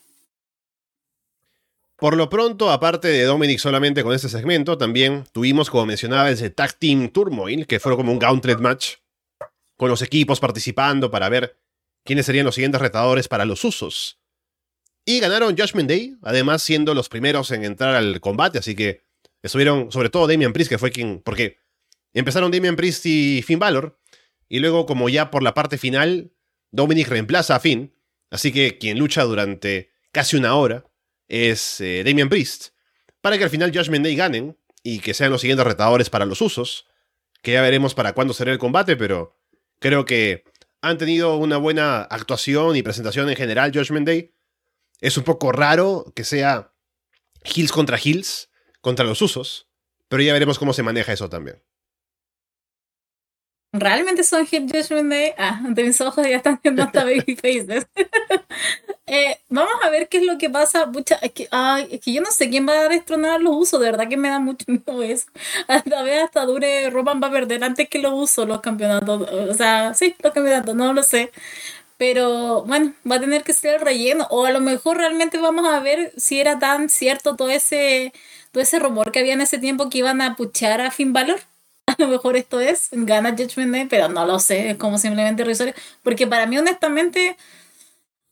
Por lo pronto, aparte de Dominic solamente con este segmento, también tuvimos, como mencionaba, ese Tag Team Turmoil, que fue como un gauntlet match, con los equipos participando para ver quiénes serían los siguientes retadores para los usos. Y ganaron Judgment Day, además siendo los primeros en entrar al combate, así que estuvieron, sobre todo Damian Priest, que fue quien, porque empezaron Damian Priest y Finn Balor, y luego como ya por la parte final, Dominic reemplaza a Finn, así que quien lucha durante casi una hora es eh, Damian Priest, para que al final Judgment Day ganen y que sean los siguientes retadores para los usos, que ya veremos para cuándo será el combate, pero creo que han tenido una buena actuación y presentación en general Judgment Day. Es un poco raro que sea Hills contra Hills, contra los usos, pero ya veremos cómo se maneja eso también. Realmente son Hit Judgment Day. Ah, de mis ojos ya están viendo hasta baby faces. eh, vamos a ver qué es lo que pasa. Pucha, es, que, ay, es que yo no sé quién va a destronar los usos. De verdad que me da mucho miedo eso. Hasta vez hasta dure Roman va a perder antes que los usos los campeonatos. O sea, sí, los campeonatos, no lo sé. Pero bueno, va a tener que ser el relleno. O a lo mejor realmente vamos a ver si era tan cierto todo ese, todo ese rumor que había en ese tiempo que iban a puchar a Finn Balor. A lo mejor esto es, gana Judgment Day, pero no lo sé, es como simplemente irrisorio. Porque para mí, honestamente,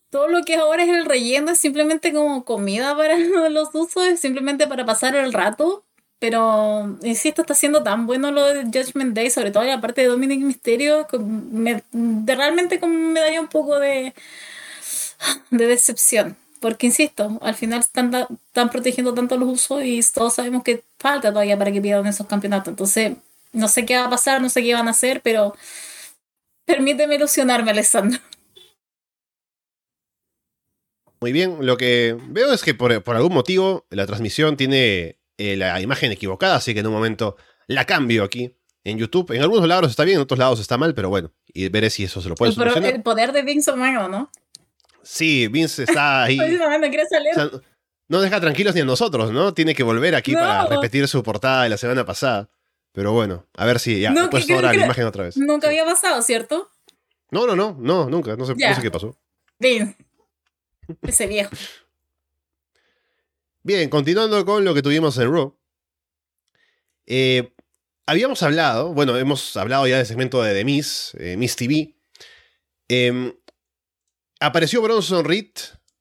todo lo que ahora es el relleno es simplemente como comida para los usos, es simplemente para pasar el rato. Pero, insisto, está siendo tan bueno lo de Judgment Day, sobre todo la parte de Dominic Mysterio, me, realmente me daría un poco de, de decepción. Porque, insisto, al final están, están protegiendo tanto los usos y todos sabemos que falta todavía para que pierdan esos campeonatos. Entonces, no sé qué va a pasar, no sé qué van a hacer, pero permíteme ilusionarme, Alessandro. Muy bien, lo que veo es que por, por algún motivo la transmisión tiene eh, la imagen equivocada, así que en un momento la cambio aquí en YouTube. En algunos lados está bien, en otros lados está mal, pero bueno, y veré si eso se lo puede Pero solucionar. el poder de Vince McMahon, ¿no? Sí, Vince está ahí. No deja tranquilos ni a nosotros, ¿no? Tiene que volver aquí No. para repetir su portada de la semana pasada. Pero bueno, a ver si ya No, creo ahora la imagen otra vez. Nunca Sí. había pasado, ¿cierto? No, no, no, no, nunca. No sé, no sé qué pasó. Vince. Ese viejo. Bien, continuando con lo que tuvimos en Raw. Eh, habíamos hablado, bueno, hemos hablado ya del segmento de The Miss, eh, Miss TV. Apareció Bronson Reed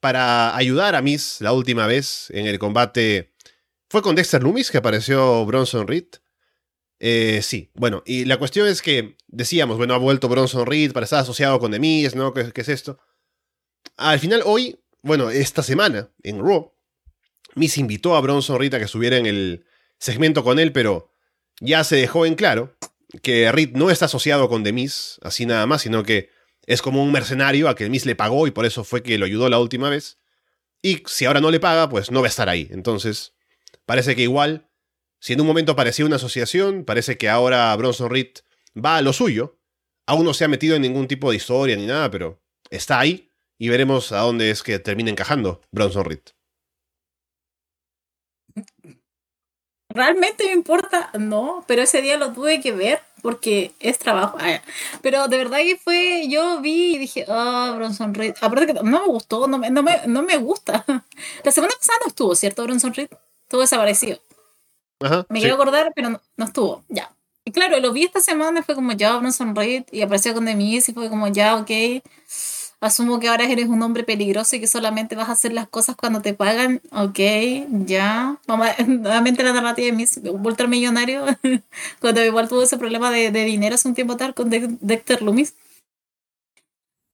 para ayudar a Miss la última vez en el combate. ¿Fue con Dexter Loomis que apareció Bronson Reed? Eh, sí, bueno, y la cuestión es que decíamos, bueno, ha vuelto Bronson Reed para estar asociado con The Miz, ¿no? ¿Qué, es esto? Al final, hoy, bueno, esta semana, en Raw, Miz invitó a Bronson Reed a que subiera en el segmento con él, pero ya se dejó en claro que Reed no está asociado con The Miz, así nada más, sino que es como un mercenario a que el Miz le pagó y por eso fue que lo ayudó la última vez. Y si ahora no le paga, pues no va a estar ahí. Entonces, parece que igual, si en un momento parecía una asociación, parece que ahora Bronson Reed va a lo suyo. Aún no se ha metido en ningún tipo de historia ni nada, pero está ahí y veremos a dónde es que termina encajando Bronson Reed. ¿Realmente me importa? No, pero ese día lo tuve que ver porque es trabajo. Ah. Pero de verdad que fue, yo vi y dije, ah, Bronson Reed. Aparte que no me gustó, no me, no me, no me gusta. La semana pasada no estuvo, ¿cierto, Bronson Reed? Estuvo desaparecido. Ajá. Me sí. quiero acordar, pero no, no estuvo, ya. Y claro, lo vi esta semana, fue como ya Bronson Reed y apareció con The Miz y fue como ya, ok. Asumo que ahora eres un hombre peligroso y que solamente vas a hacer las cosas cuando te pagan. Ok, ya. Vamos a, nuevamente la narrativa de Miz, ultramillonario. cuando igual tuvo ese problema de, de dinero hace un tiempo atrás con De- Dexter Loomis.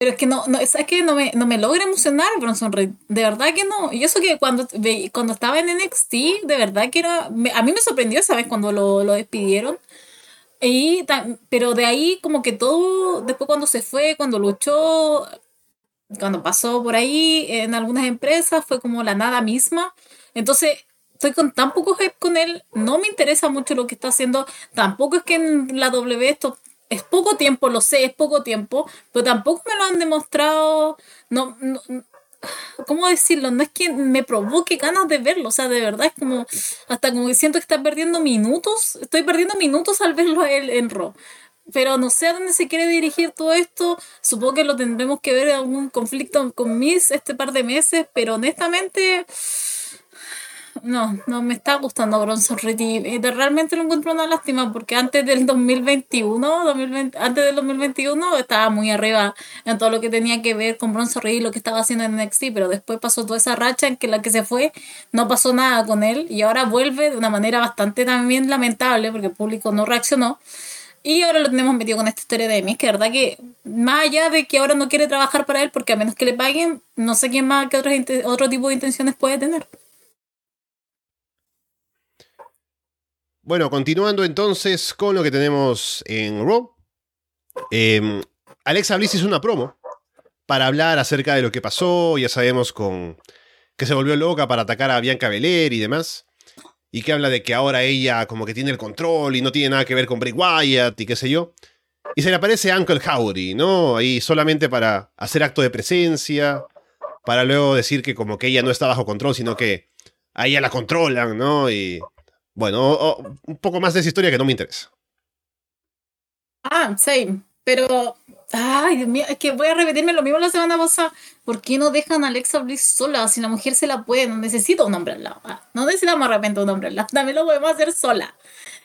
Pero es que no, no, es que no me, no me logra emocionar Bronson Reed. De verdad que no. Y eso que cuando, cuando estaba en NXT, de verdad que era. a mí me sorprendió, ¿sabes? Cuando lo, lo despidieron. Y, pero de ahí, como que todo. Después, cuando se fue, cuando luchó, cuando pasó por ahí en algunas empresas, fue como la nada misma. Entonces, estoy con tan poco hype con él. No me interesa mucho lo que está haciendo. Tampoco es que en la W esto es poco tiempo, lo sé, es poco tiempo, pero tampoco me lo han demostrado. No, no- ¿Cómo decirlo? No es que me provoque ganas de verlo, o sea, de verdad es como, hasta como que siento que está perdiendo minutos, estoy perdiendo minutos al verlo a él en Raw. Pero no sé a dónde se quiere dirigir todo esto, supongo que lo tendremos que ver en algún conflicto con Miss este par de meses, pero honestamente, no, no me está gustando Bronson Reed y realmente lo encuentro una lástima porque antes del 2021, 2020, antes del 2021 estaba muy arriba en todo lo que tenía que ver con Bronson Reed y lo que estaba haciendo en NXT, pero después pasó toda esa racha en que la que se fue no pasó nada con él y ahora vuelve de una manera bastante también lamentable porque el público no reaccionó. Y ahora lo tenemos metido con esta historia de Miss, que verdad que más allá de que ahora no quiere trabajar para él, porque a menos que le paguen, no sé quién más, qué inte- otro tipo de intenciones puede tener. Bueno, continuando entonces con lo que tenemos en Raw. Eh, Alexa Bliss hizo una promo para hablar acerca de lo que pasó. Ya sabemos con que se volvió loca para atacar a Bianca Belair y demás. Y que habla de que ahora ella como que tiene el control y no tiene nada que ver con Bray Wyatt y qué sé yo. Y se le aparece Uncle Howdy, ¿no? Ahí solamente para hacer acto de presencia, para luego decir que como que ella no está bajo control, sino que a ella la controlan, ¿no? Y bueno, un poco más de esa historia que no me interesa. Ah, same. Pero, ay, es que voy a repetirme lo mismo la semana pasada. ¿Por qué no dejan a Alexa Bliss sola? Si la mujer se la puede, no necesita un hombre al lado. Ah, no necesitamos de repente un hombre al lado. También lo podemos hacer sola.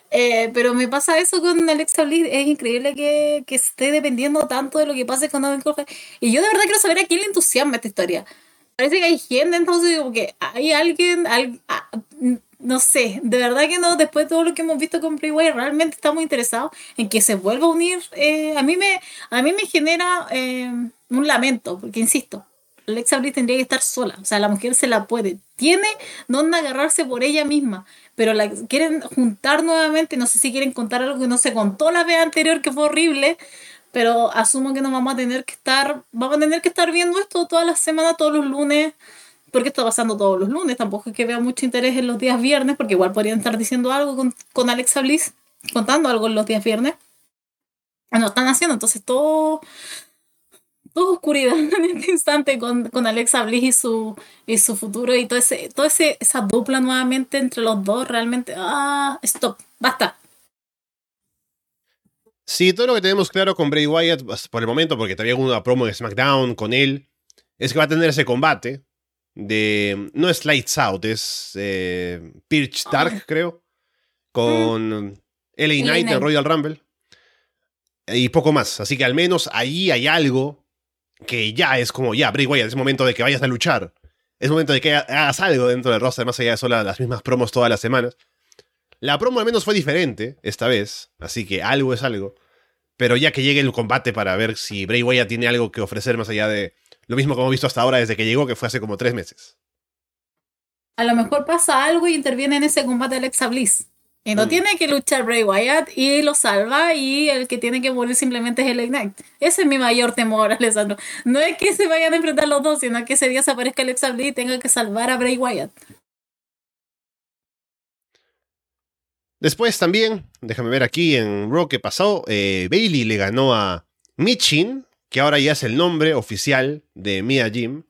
Eh, pero me pasa eso con Alexa Bliss. Es increíble que, que esté dependiendo tanto de lo que pase con Adam Cole. Y yo de verdad quiero saber a quién le entusiasma esta historia. Parece que hay gente, entonces, como que hay alguien, ah, no sé, de verdad que no, después de todo lo que hemos visto con Bray realmente estamos interesados en que se vuelva a unir. Eh, a, mí me, a mí me genera eh, un lamento, porque insisto, Alexa Bliss tendría que estar sola, o sea, la mujer se la puede, tiene donde agarrarse por ella misma, pero la quieren juntar nuevamente, no sé si quieren contar algo que no se contó la vez anterior, que fue horrible, pero asumo que nos vamos a tener que estar, vamos a tener que estar viendo esto todas las semanas, todos los lunes, porque está pasando todos los lunes, tampoco es que vea mucho interés en los días viernes, porque igual podrían estar diciendo algo con, con Alexa Bliss, contando algo en los días viernes. No están haciendo, entonces todo, todo oscuridad en este instante con, con, Alexa Bliss y su, y su futuro y todo ese, todo ese, esa dupla nuevamente entre los dos, realmente, ah, stop, basta. Sí, todo lo que tenemos claro con Bray Wyatt por el momento, porque todavía una promo de SmackDown con él, es que va a tener ese combate de. No es Lights Out, es eh, Pirch Dark, creo. Con mm. LA Knight en Royal Rumble. Y poco más. Así que al menos ahí hay algo que ya es como, ya, Bray Wyatt, es momento de que vayas a luchar. Es momento de que hagas algo dentro del roster, más allá de solo las mismas promos todas las semanas. La promo al menos fue diferente esta vez, así que algo es algo. Pero ya que llegue el combate para ver si Bray Wyatt tiene algo que ofrecer más allá de lo mismo que hemos visto hasta ahora desde que llegó, que fue hace como tres meses. A lo mejor pasa algo y interviene en ese combate Alexa Bliss. Y no mm. tiene que luchar Bray Wyatt y lo salva y el que tiene que morir simplemente es el Knight. Ese es mi mayor temor, Alessandro. No es que se vayan a enfrentar los dos, sino que ese día se aparezca Alexa Bliss y tenga que salvar a Bray Wyatt. Después también, déjame ver aquí en Raw que pasó, eh, Bailey le ganó a Michin que ahora ya es el nombre oficial de Mia Jim,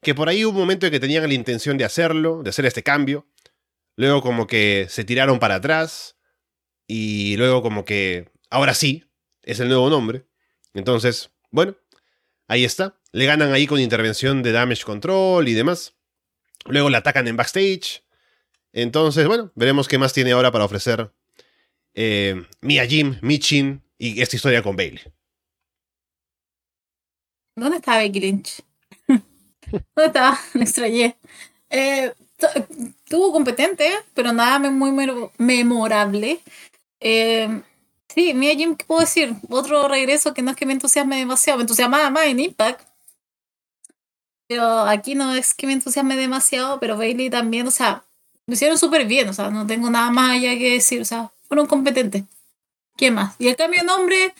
que por ahí hubo un momento en que tenían la intención de hacerlo, de hacer este cambio, luego como que se tiraron para atrás y luego como que ahora sí es el nuevo nombre. Entonces, bueno, ahí está. Le ganan ahí con intervención de damage control y demás. Luego la atacan en backstage. Entonces, bueno, veremos qué más tiene ahora para ofrecer eh, Mia Jim, Michin y esta historia con Bailey. ¿Dónde está Becky Lynch? ¿Dónde estaba? Me extrañé. Eh, tuvo competente, pero nada muy memorable. Eh, sí, mira, Jim, ¿qué puedo decir? Otro regreso que no es que me entusiasme demasiado. Me entusiasmaba más en Impact. Pero aquí no es que me entusiasme demasiado, pero Bailey también, o sea, lo hicieron súper bien, o sea, no tengo nada más allá que decir, o sea, fueron competentes. ¿Qué más? Y el cambio de nombre,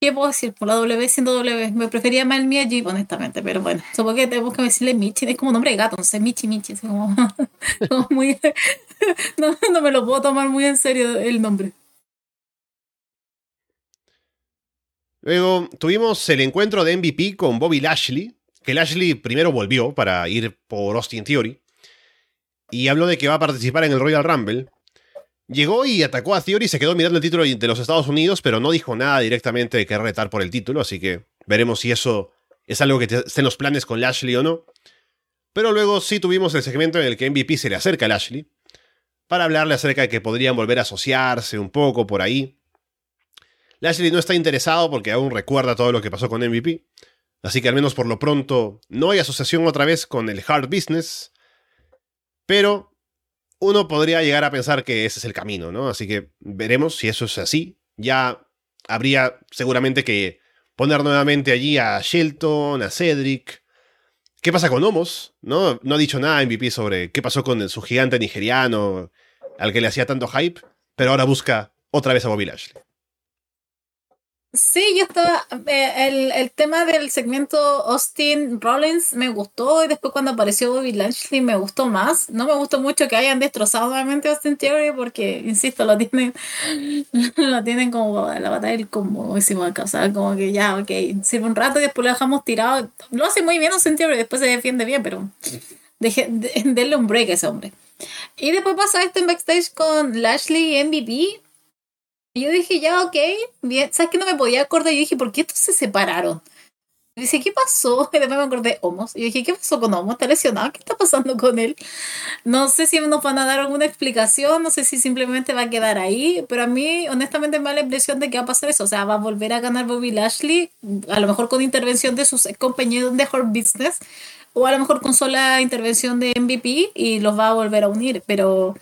¿Qué puedo decir? Por la W siendo W. Me prefería más el Miyagi, honestamente, pero bueno, supongo que tenemos que decirle Michi. Es como nombre de gato, no sé, Michi Michi. Es como, no, no me lo puedo tomar muy en serio el nombre. Luego tuvimos el encuentro de MVP con Bobby Lashley, que Lashley primero volvió para ir por Austin Theory y habló de que va a participar en el Royal Rumble. Llegó y atacó a Theory, se quedó mirando el título de los Estados Unidos, pero no dijo nada directamente de que retar por el título, así que veremos si eso es algo que esté en los planes con Lashley o no. Pero luego sí tuvimos el segmento en el que MVP se le acerca a Lashley para hablarle acerca de que podrían volver a asociarse un poco por ahí. Lashley no está interesado porque aún recuerda todo lo que pasó con MVP, así que al menos por lo pronto no hay asociación otra vez con el hard business, pero uno podría llegar a pensar que ese es el camino, ¿no? Así que veremos si eso es así. Ya habría seguramente que poner nuevamente allí a Shelton, a Cedric. ¿Qué pasa con Homos? ¿No? no ha dicho nada MVP sobre qué pasó con su gigante nigeriano al que le hacía tanto hype, pero ahora busca otra vez a Bobby Lashley. Sí, yo estaba. eh, el, el tema del segmento Austin Rollins me gustó y después cuando apareció Bobby Lashley me gustó más. No me gustó mucho que hayan destrozado nuevamente Austin Theory porque, insisto, lo tienen, lo tienen como la batalla del combo, hicimos acá. O sea, como que ya, ok, sirve un rato y después lo dejamos tirado. Lo hace muy bien Austin Theory, después se defiende bien, pero deje, de- denle un break a ese hombre. Y después pasa esto en backstage con Lashley y MVP. Y yo dije, ya, ok, bien. ¿Sabes que no me podía acordar? Yo dije, ¿por qué estos se separaron? Y dice, ¿qué pasó? Y después me acordé, Homos. Y yo dije, ¿qué pasó con Homos? ¿Está lesionado? ¿Qué está pasando con él? No sé si nos van a dar alguna explicación, no sé si simplemente va a quedar ahí, pero a mí, honestamente, me da la impresión de que va a pasar eso. O sea, va a volver a ganar Bobby Lashley, a lo mejor con intervención de sus compañeros de Hurt Business, o a lo mejor con sola intervención de MVP y los va a volver a unir, pero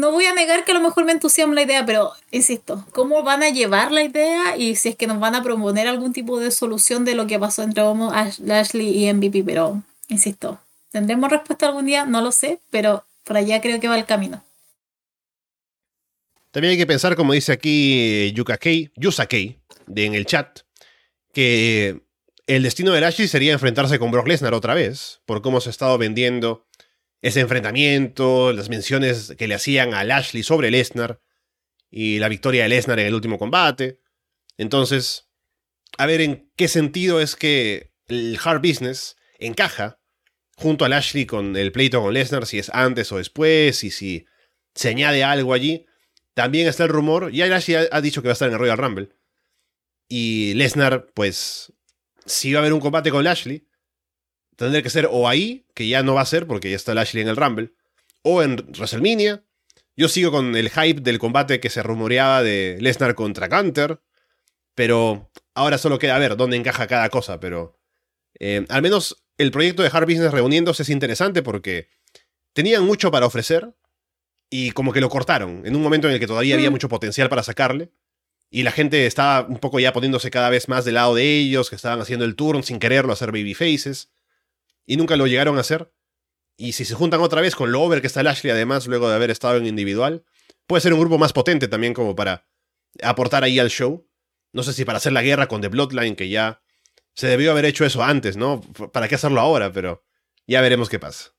no voy a negar que a lo mejor me entusiasma la idea, pero insisto, ¿cómo van a llevar la idea y si es que nos van a proponer algún tipo de solución de lo que pasó entre Homo, Ash- Lashley y MVP? Pero, insisto, ¿tendremos respuesta algún día? No lo sé, pero por allá creo que va el camino. También hay que pensar, como dice aquí Yuka Kei, Yusa Kei, de- en el chat, que el destino de Lashley sería enfrentarse con Brock Lesnar otra vez, por cómo se ha estado vendiendo ese enfrentamiento, las menciones que le hacían a Lashley sobre Lesnar y la victoria de Lesnar en el último combate. Entonces, a ver en qué sentido es que el Hard Business encaja junto a Lashley con el pleito con Lesnar, si es antes o después, y si se añade algo allí. También está el rumor, ya Lashley ha, dicho que va a estar en el Royal Rumble. Y Lesnar, pues, si va a haber un combate con Lashley, tendrá que ser o ahí, que ya no va a ser porque ya está Lashley en el Rumble, o en WrestleMania. Yo sigo con el hype del combate que se rumoreaba de Lesnar contra Gunter, pero ahora solo queda ver dónde encaja cada cosa, pero eh, al menos el proyecto de Hard Business reuniéndose es interesante porque tenían mucho para ofrecer y como que lo cortaron en un momento en el que todavía había Mm. mucho potencial para sacarle. Y la gente estaba un poco ya poniéndose cada vez más del lado de ellos, que estaban haciendo el turn sin quererlo, hacer baby faces. Y nunca lo llegaron a hacer. Y si se juntan otra vez con lo over que está Lashley, además, luego de haber estado en individual, puede ser un grupo más potente también como para aportar ahí al show. No sé si para hacer la guerra con The Bloodline, que ya se debió haber hecho eso antes, ¿no? ¿Para qué hacerlo ahora? Pero ya veremos qué pasa.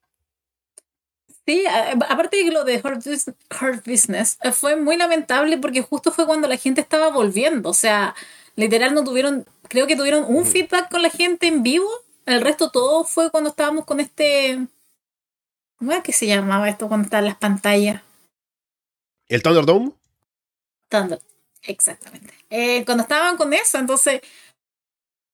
Sí, aparte de lo de Hurt Business eh, fue muy lamentable porque justo fue cuando la gente estaba volviendo. O sea, literal no tuvieron, creo que tuvieron un feedback con la gente en vivo. El resto todo fue cuando estábamos con este... ¿Cómo es que se llamaba esto cuando estaban las pantallas? ¿El Thunderdome? Thunder. Exactamente. Eh, cuando estaban con eso, entonces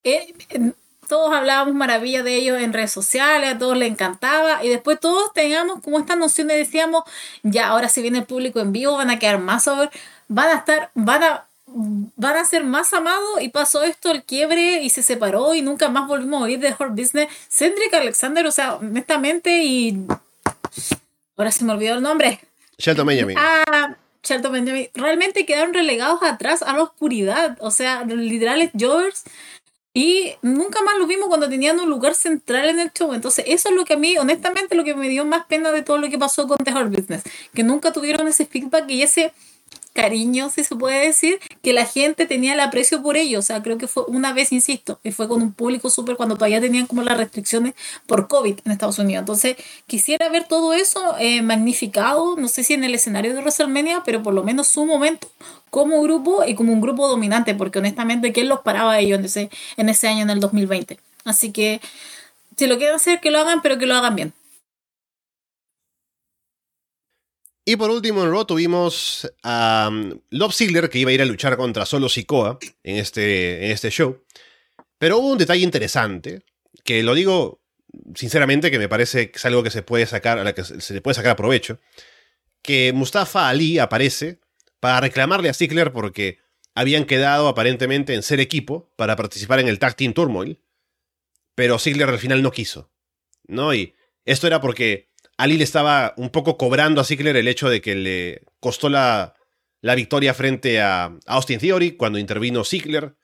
eh, eh, todos hablábamos maravilla de ellos en redes sociales, a todos les encantaba y después todos teníamos como esta noción de decíamos, ya ahora si viene el público en vivo van a quedar más over, van a estar, van a van a ser más amados y pasó esto el quiebre y se separó y nunca más volvimos a oír de Hurt Business. Cedric Alexander, o sea, honestamente y ahora se me olvidó el nombre. Shelton Benjamin. Ah, Shelton Benjamin. Realmente quedaron relegados atrás a la oscuridad. O sea, literales Jovers. Y nunca más los vimos cuando tenían un lugar central en el show. Entonces, eso es lo que a mí, honestamente, lo que me dio más pena de todo lo que pasó con The Hard Business. Que nunca tuvieron ese feedback y ese cariño, si se puede decir, que la gente tenía el aprecio por ellos. O sea, creo que fue una vez, insisto, y fue con un público súper cuando todavía tenían como las restricciones por COVID en Estados Unidos. Entonces, quisiera ver todo eso eh, magnificado, no sé si en el escenario de WrestleMania, pero por lo menos su momento como grupo y como un grupo dominante, porque honestamente, ¿quién los paraba a ellos en ese, en ese año, en el 2020? Así que, si lo quieren hacer, que lo hagan, pero que lo hagan bien. Y por último en Raw tuvimos a um, Love Ziggler que iba a ir a luchar contra Solo Sikoa en este, en este show. Pero hubo un detalle interesante, que lo digo sinceramente que me parece que es algo que se puede sacar, a la que se le puede sacar provecho, que Mustafa Ali aparece para reclamarle a Ziggler porque habían quedado aparentemente en ser equipo para participar en el Tag Team Turmoil, pero Ziggler al final no quiso, ¿no? Y esto era porque Ali le estaba un poco cobrando a Ziggler el hecho de que le costó la, la victoria frente a Austin Theory cuando intervino Ziggler.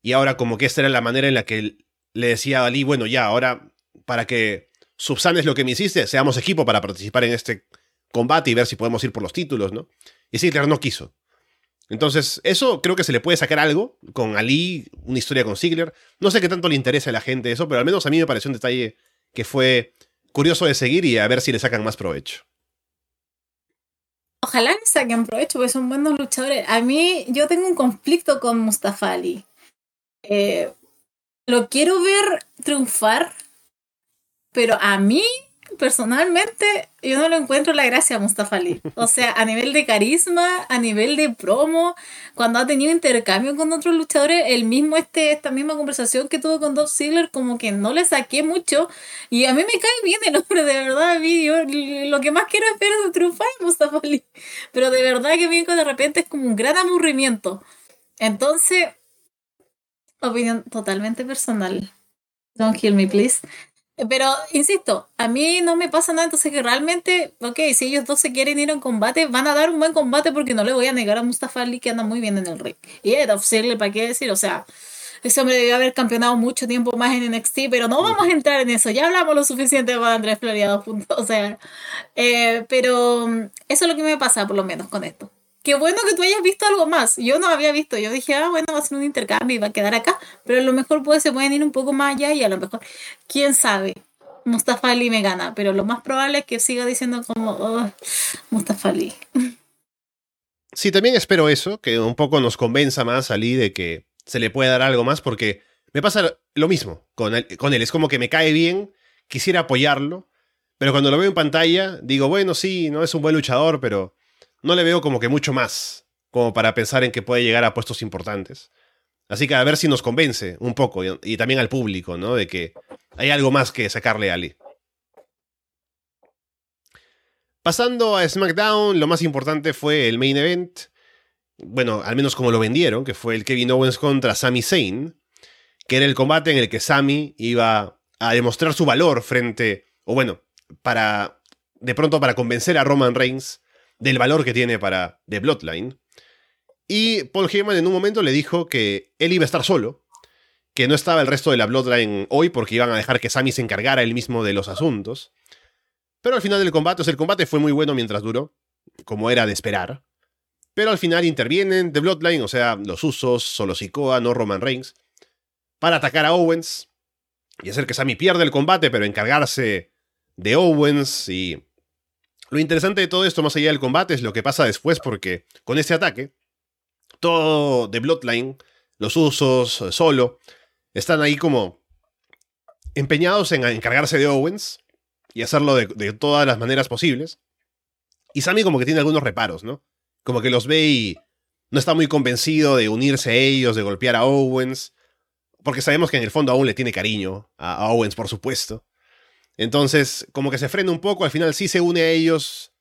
Y ahora como que esta era la manera en la que le decía a Ali, bueno, ya, ahora para que subsanes lo que me hiciste, seamos equipo para participar en este combate y ver si podemos ir por los títulos, ¿no? Y Ziggler no quiso. Entonces, eso creo que se le puede sacar algo con Ali, una historia con Ziggler. No sé qué tanto le interesa a la gente eso, pero al menos a mí me pareció un detalle que fue curioso de seguir y a ver si le sacan más provecho. Ojalá le saquen provecho, porque son buenos luchadores. A mí, yo tengo un conflicto con Mustafa Ali. Eh, lo quiero ver triunfar, pero a mí personalmente, yo no lo encuentro la gracia a Mustafa Ali. O sea, a nivel de carisma, a nivel de promo, cuando ha tenido intercambio con otros luchadores, el mismo este, esta misma conversación que tuvo con Dolph Ziggler, como que no le saqué mucho. Y a mí me cae bien el hombre, de verdad. A mí, lo que más quiero es ver triunfar a Mustafa Ali. Pero de verdad que me de repente es como un gran aburrimiento. Entonces, opinión totalmente personal. Don't kill me, please. Pero, insisto, a mí no me pasa nada, entonces que realmente, ok, si ellos dos se quieren ir en combate, van a dar un buen combate porque no le voy a negar a Mustafa Ali que anda muy bien en el ring. Y Edolf Ziggler, ¿para qué decir? O sea, ese hombre debió haber campeonado mucho tiempo más en NXT, pero no vamos a entrar en eso, ya hablamos lo suficiente con Andrés Floriado, punto. O sea, eh, pero eso es lo que me pasa por lo menos con esto qué bueno que tú hayas visto algo más. Yo no había visto. Yo dije, ah, bueno, va a ser un intercambio y va a quedar acá. Pero a lo mejor puede, se pueden ir un poco más allá y a lo mejor, quién sabe. Mustafa Ali me gana, pero lo más probable es que siga diciendo como oh, Mustafa Ali. Sí, también espero eso, que un poco nos convenza más Ali de que se le puede dar algo más, porque me pasa lo mismo con con él. Es como que me cae bien, quisiera apoyarlo, pero cuando lo veo en pantalla, digo, bueno, sí, no es un buen luchador, pero no le veo como que mucho más, como para pensar en que puede llegar a puestos importantes. Así que a ver si nos convence un poco, y, también al público, ¿no? De que hay algo más que sacarle a Ali. Pasando a SmackDown, lo más importante fue el main event. Bueno, al menos como lo vendieron, que fue el Kevin Owens contra Sami Zayn, que era el combate en el que Sami iba a demostrar su valor frente, o bueno, para, de pronto para convencer a Roman Reigns del valor que tiene para The Bloodline. Y Paul Heyman en un momento le dijo que él iba a estar solo, que no estaba el resto de la Bloodline hoy porque iban a dejar que Sami se encargara él mismo de los asuntos. Pero al final del combate, o el combate fue muy bueno mientras duró, como era de esperar. Pero al final intervienen The Bloodline, o sea, los Usos, solo Sikoa, no Roman Reigns, para atacar a Owens y hacer que Sami pierda el combate, pero encargarse de Owens y lo interesante de todo esto, más allá del combate, es lo que pasa después, porque con este ataque, todo de Bloodline, los usos, solo, están ahí como empeñados en encargarse de Owens y hacerlo de, todas las maneras posibles. Y Sammy como que tiene algunos reparos, ¿no? Como que los ve y no está muy convencido de unirse a ellos, de golpear a Owens, porque sabemos que en el fondo aún le tiene cariño a Owens, por supuesto. Entonces, como que se frena un poco, al final sí se une a ellos,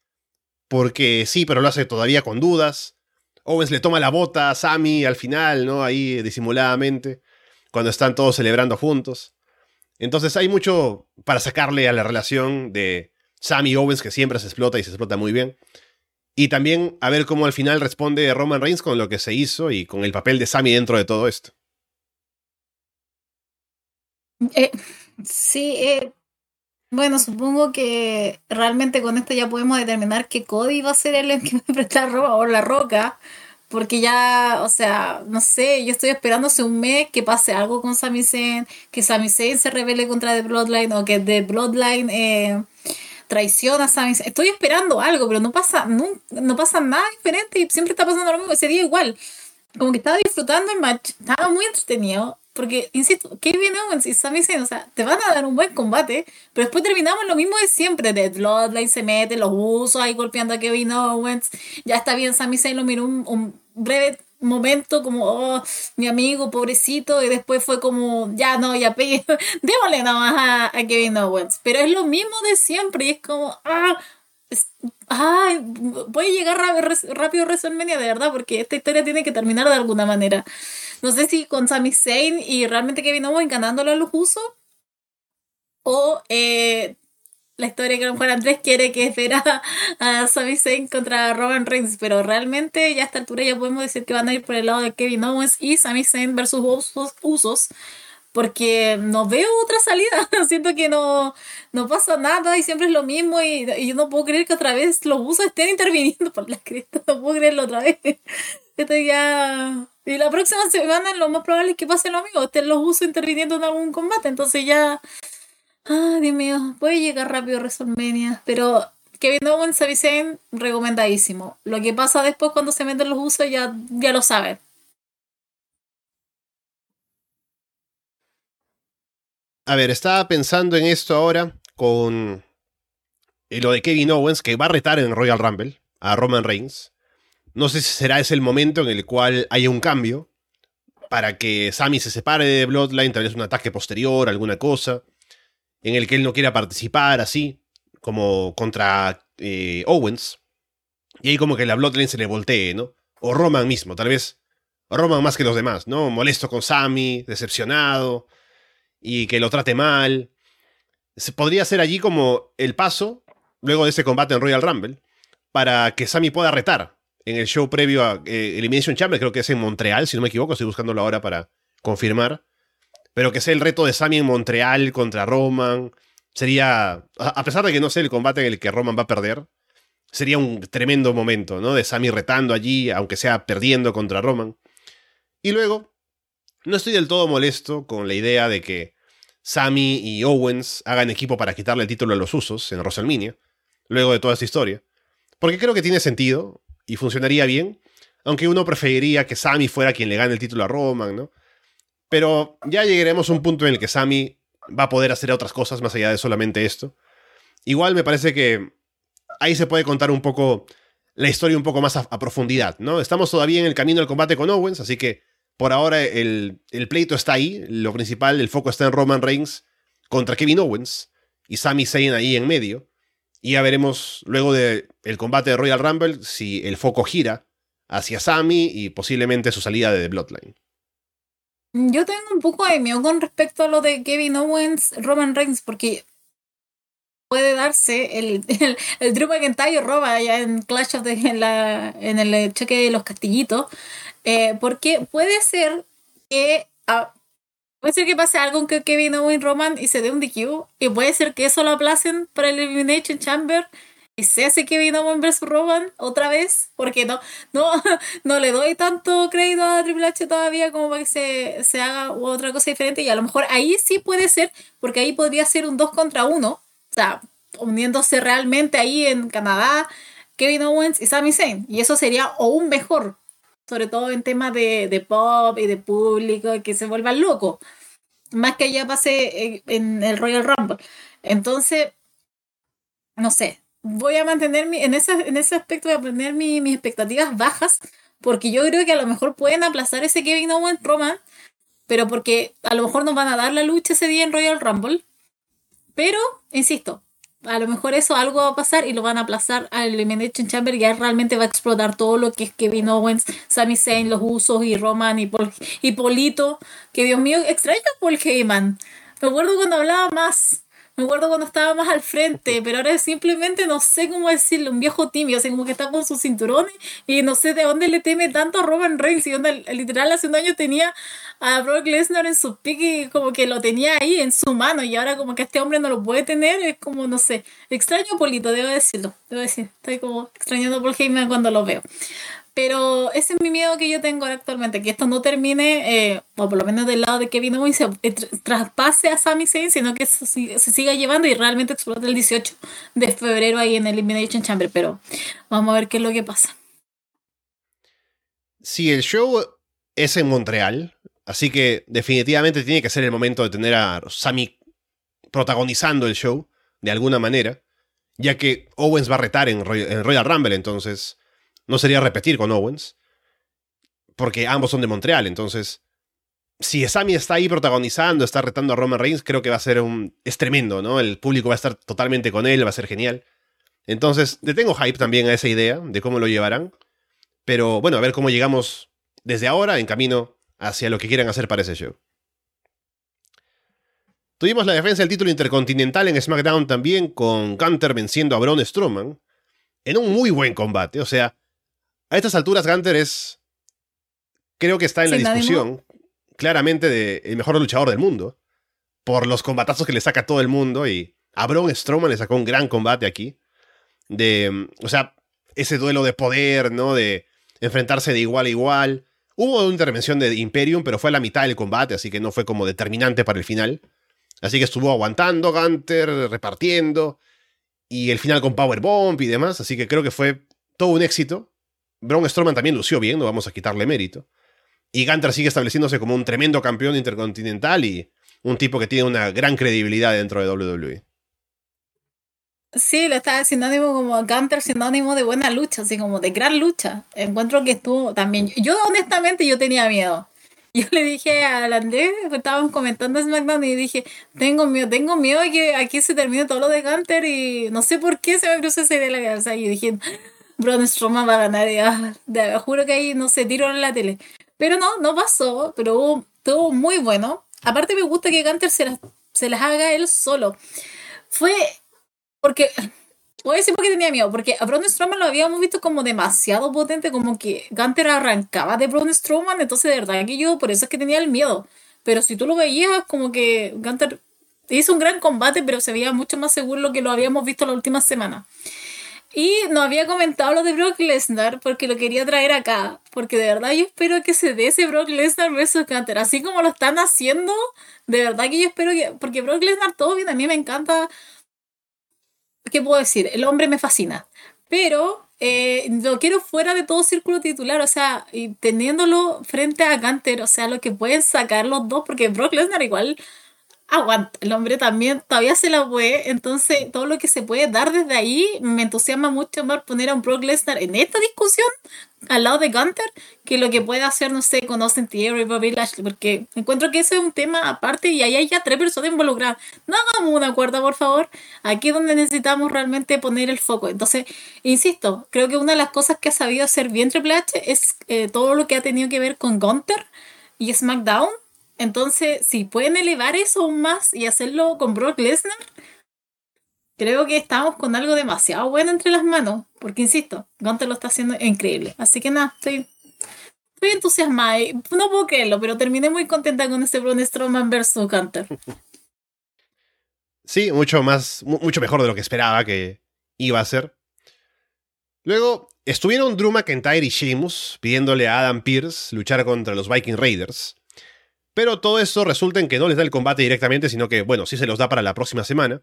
porque sí, pero lo hace todavía con dudas. Owens le toma la bota a Sammy al final, ¿no? Ahí disimuladamente, cuando están todos celebrando juntos. Entonces hay mucho para sacarle a la relación de Sammy Owens, que siempre se explota y se explota muy bien. Y también a ver cómo al final responde Roman Reigns con lo que se hizo y con el papel de Sammy dentro de todo esto. Eh, sí, eh, bueno, supongo que realmente con esto ya podemos determinar que Cody va a ser el que me presta ropa o la roca. Porque ya, o sea, no sé, yo estoy esperando hace un mes que pase algo con Sami Zayn, que Sami Zayn se revele contra The Bloodline o que The Bloodline eh, traiciona a Sami Zayn. Estoy esperando algo, pero no pasa, no, no pasa nada diferente y siempre está pasando lo mismo. Ese día igual. Como que estaba disfrutando el match, estaba muy entretenido porque, insisto, Kevin Owens y Sami Zayn, o sea, te van a dar un buen combate, pero después terminamos lo mismo de siempre. De Bloodline se mete, los usos ahí golpeando a Kevin Owens. Ya está bien, Sami Zayn lo miró un, breve momento como, oh, mi amigo, pobrecito, y después fue como, ya no, ya pegué, démosle nada más a, Kevin Owens. Pero es lo mismo de siempre, y es como, ah, ah voy llegar rápido a WrestleMania, de verdad, porque esta historia tiene que terminar de alguna manera. No sé si con Sami Zayn y realmente Kevin Owens ganándolo a los usos. O eh, la historia que a lo mejor Andrés quiere que espera a Sami Zayn contra Roman Reigns. Pero realmente ya a esta altura ya podemos decir que van a ir por el lado de Kevin Owens y Sami Zayn versus usos. usos porque no veo otra salida. Siento que no, no pasa nada y siempre es lo mismo y, yo no puedo creer que otra vez los usos estén interviniendo por la cresta. No puedo creerlo otra vez. Esto ya. Y la próxima semana lo más probable es que pase lo mismo. Estén los usos interviniendo en algún combate. Entonces ya. Ah, Dios mío. Puede llegar rápido WrestleMania. Pero Kevin Owens, Sami Zayn, recomendadísimo. Lo que pasa después cuando se meten los usos ya, ya lo saben. A ver, estaba pensando en esto ahora con lo de Kevin Owens, que va a retar en Royal Rumble a Roman Reigns. No sé si será ese el momento en el cual haya un cambio para que Sami se separe de Bloodline, tal vez un ataque posterior, alguna cosa, en el que él no quiera participar así, como contra eh, Owens. Y ahí como que la Bloodline se le voltee, ¿no? O Roman mismo, tal vez Roman más que los demás, ¿no? Molesto con Sami, decepcionado, y que lo trate mal. Se podría ser allí como el paso, luego de ese combate en Royal Rumble, para que Sami pueda retar en el show previo a eh, Elimination Chamber, creo que es en Montreal, si no me equivoco, estoy buscándolo ahora para confirmar. Pero que sea el reto de Sami en Montreal contra Roman. Sería, a pesar de que no sé el combate en el que Roman va a perder, sería un tremendo momento, ¿no? De Sami retando allí, aunque sea perdiendo contra Roman. Y luego, no estoy del todo molesto con la idea de que Sami y Owens hagan equipo para quitarle el título a los usos en WrestleMania, luego de toda esta historia. Porque creo que tiene sentido y funcionaría bien, aunque uno preferiría que Sami fuera quien le gane el título a Roman, ¿no? Pero ya llegaremos a un punto en el que Sami va a poder hacer otras cosas más allá de solamente esto. Igual me parece que ahí se puede contar un poco la historia un poco más a, profundidad, ¿no? Estamos todavía en el camino del combate con Owens, así que por ahora el, pleito está ahí, lo principal, el foco está en Roman Reigns contra Kevin Owens y Sami Zayn ahí en medio. Y ya veremos luego del combate de Royal Rumble si el foco gira hacia Sami y posiblemente su salida de Bloodline. Yo tengo un poco de miedo con respecto a lo de Kevin Owens, Roman Reigns, porque puede darse el, el, el Drew McIntyre roba ya en Clash of the, en, el choque de los castillitos eh, porque puede ser que. Puede ser que pase algo con Kevin Owens Roman y se dé un DQ. Y puede ser que eso lo aplacen para el Elimination Chamber. Y se hace Kevin Owens vs Roman otra vez. Porque no, no, no le doy tanto crédito a Triple H todavía como para que se, se haga otra cosa diferente. Y a lo mejor ahí sí puede ser. Porque ahí podría ser un 2 contra 1. O sea, uniéndose realmente ahí en Canadá. Kevin Owens y Sami Zayn. Y eso sería aún mejor sobre todo en temas de, pop y de público, que se vuelvan locos. Más que ya pase en, el Royal Rumble. Entonces, no sé, voy a mantener mi, en, ese, en ese aspecto, voy a mantener mis expectativas bajas, porque yo creo que a lo mejor pueden aplazar ese Kevin Owens Roman, pero porque a lo mejor nos van a dar la lucha ese día en Royal Rumble. Pero, insisto, a lo mejor eso algo va a pasar y lo van a aplazar al Elimination Chamber y ya realmente va a explotar todo lo que es Kevin Owens, Sami Zayn, los usos y Roman y, y Polito. Que Dios mío, extraño a Paul Heyman. Me acuerdo cuando hablaba más. Me acuerdo cuando estaba más al frente, pero ahora simplemente no sé cómo decirle, un viejo tímido, así como que está con sus cinturones y no sé de dónde le teme tanto a Roman Reigns y donde literal hace un año tenía a Brock Lesnar en su pique y como que lo tenía ahí en su mano y ahora como que este hombre no lo puede tener, es como, no sé, extraño a Polito, debo decirlo, debo decir, estoy como extrañando a Paul Heyman cuando lo veo. Pero ese es mi miedo que yo tengo actualmente, que esto no termine, eh, o por lo menos del lado de Kevin Owens, se eh, traspase a Sami Zayn, sino que se, siga llevando y realmente explote el 18 de febrero ahí en Elimination Chamber. Pero vamos a ver qué es lo que pasa. Si el show es en Montreal, así que definitivamente tiene que ser el momento de tener a Sami protagonizando el show de alguna manera, ya que Owens va a retar en Royal Rumble, entonces no sería repetir con Owens, porque ambos son de Montreal, entonces si Sami está ahí protagonizando, está retando a Roman Reigns, creo que va a ser un... es tremendo, ¿no? El público va a estar totalmente con él, va a ser genial. Entonces, le tengo hype también a esa idea de cómo lo llevarán. Pero bueno, a ver cómo llegamos desde ahora en camino hacia lo que quieran hacer para ese show. Tuvimos la defensa del título intercontinental en SmackDown también, con Gunter venciendo a Braun Strowman en un muy buen combate. O sea, a estas alturas, Gunter es. Creo que está en la discusión, claramente, de el mejor luchador del mundo. Por los combatazos que le saca a todo el mundo. Y a Braun Strowman le sacó un gran combate aquí. De. O sea, ese duelo de poder, ¿no? De enfrentarse de igual a igual. Hubo una intervención de Imperium, pero fue a la mitad del combate, así que no fue como determinante para el final. Así que estuvo aguantando Gunter, repartiendo, y el final con Powerbomb y demás, así que creo que fue todo un éxito. Braun Strowman también lució bien, no vamos a quitarle mérito. Y Gunter sigue estableciéndose como un tremendo campeón intercontinental y un tipo que tiene una gran credibilidad dentro de WWE. Sí, lo estaba sinónimo como Gunter, sinónimo de buena lucha, así como de gran lucha. Encuentro que estuvo también. Yo, honestamente, yo tenía miedo. Yo le dije al Andrés, estábamos comentando SmackDown y dije, tengo miedo, tengo miedo que aquí se termine todo lo de Gunter y no sé por qué se me cruzó esa idea la cabeza. Y dije, Braun Strowman va a ganar. Y, ah, juro que ahí no se tiró en la tele. Pero no, no pasó, pero estuvo muy bueno. Aparte me gusta que Gunter se las, haga él solo. Fue porque, voy a decir por qué tenía miedo, porque a Braun Strowman lo habíamos visto como demasiado potente, como que Gunter arrancaba de Braun Strowman, entonces de verdad que yo por eso es que tenía el miedo. Pero si tú lo veías, como que Gunter hizo un gran combate, pero se veía mucho más seguro lo que lo habíamos visto la última semana. Y no había comentado lo de Brock Lesnar porque lo quería traer acá. Porque de verdad yo espero que se dé ese Brock Lesnar versus Gunter. Así como lo están haciendo, de verdad que yo espero que. Porque Brock Lesnar todo bien, a mí me encanta ¿qué puedo decir? El hombre me fascina. Pero eh, lo quiero fuera de todo círculo titular, o sea, y teniéndolo frente a Gunter, o sea, lo que pueden sacar los dos, porque Brock Lesnar igual aguanta. El hombre también todavía se la puede. Entonces, todo lo que se puede dar desde ahí me entusiasma mucho más poner a un Brock Lesnar en esta discusión al lado de Gunter que lo que puede hacer, no sé, con Austin Theory, Bobby Lashley, porque encuentro que ese es un tema aparte y ahí hay ya tres personas involucradas. No hagamos una cuarta, por favor. Aquí es donde necesitamos realmente poner el foco. Entonces, insisto, creo que una de las cosas que ha sabido hacer bien Triple H es eh, todo lo que ha tenido que ver con Gunter y SmackDown entonces, si pueden elevar eso aún más y hacerlo con Brock Lesnar, creo que estamos con algo demasiado bueno entre las manos. Porque, insisto, Gunter lo está haciendo increíble. Así que nada, estoy, estoy entusiasmada. No puedo creerlo, pero terminé muy contenta con ese Braun Strowman versus Gunter. Sí, mucho más, mucho mejor de lo que esperaba que iba a ser. Luego, estuvieron Drew McIntyre y Sheamus pidiéndole a Adam Pierce luchar contra los Viking Raiders. Pero todo eso resulta en que no les da el combate directamente, sino que, bueno, sí se los da para la próxima semana.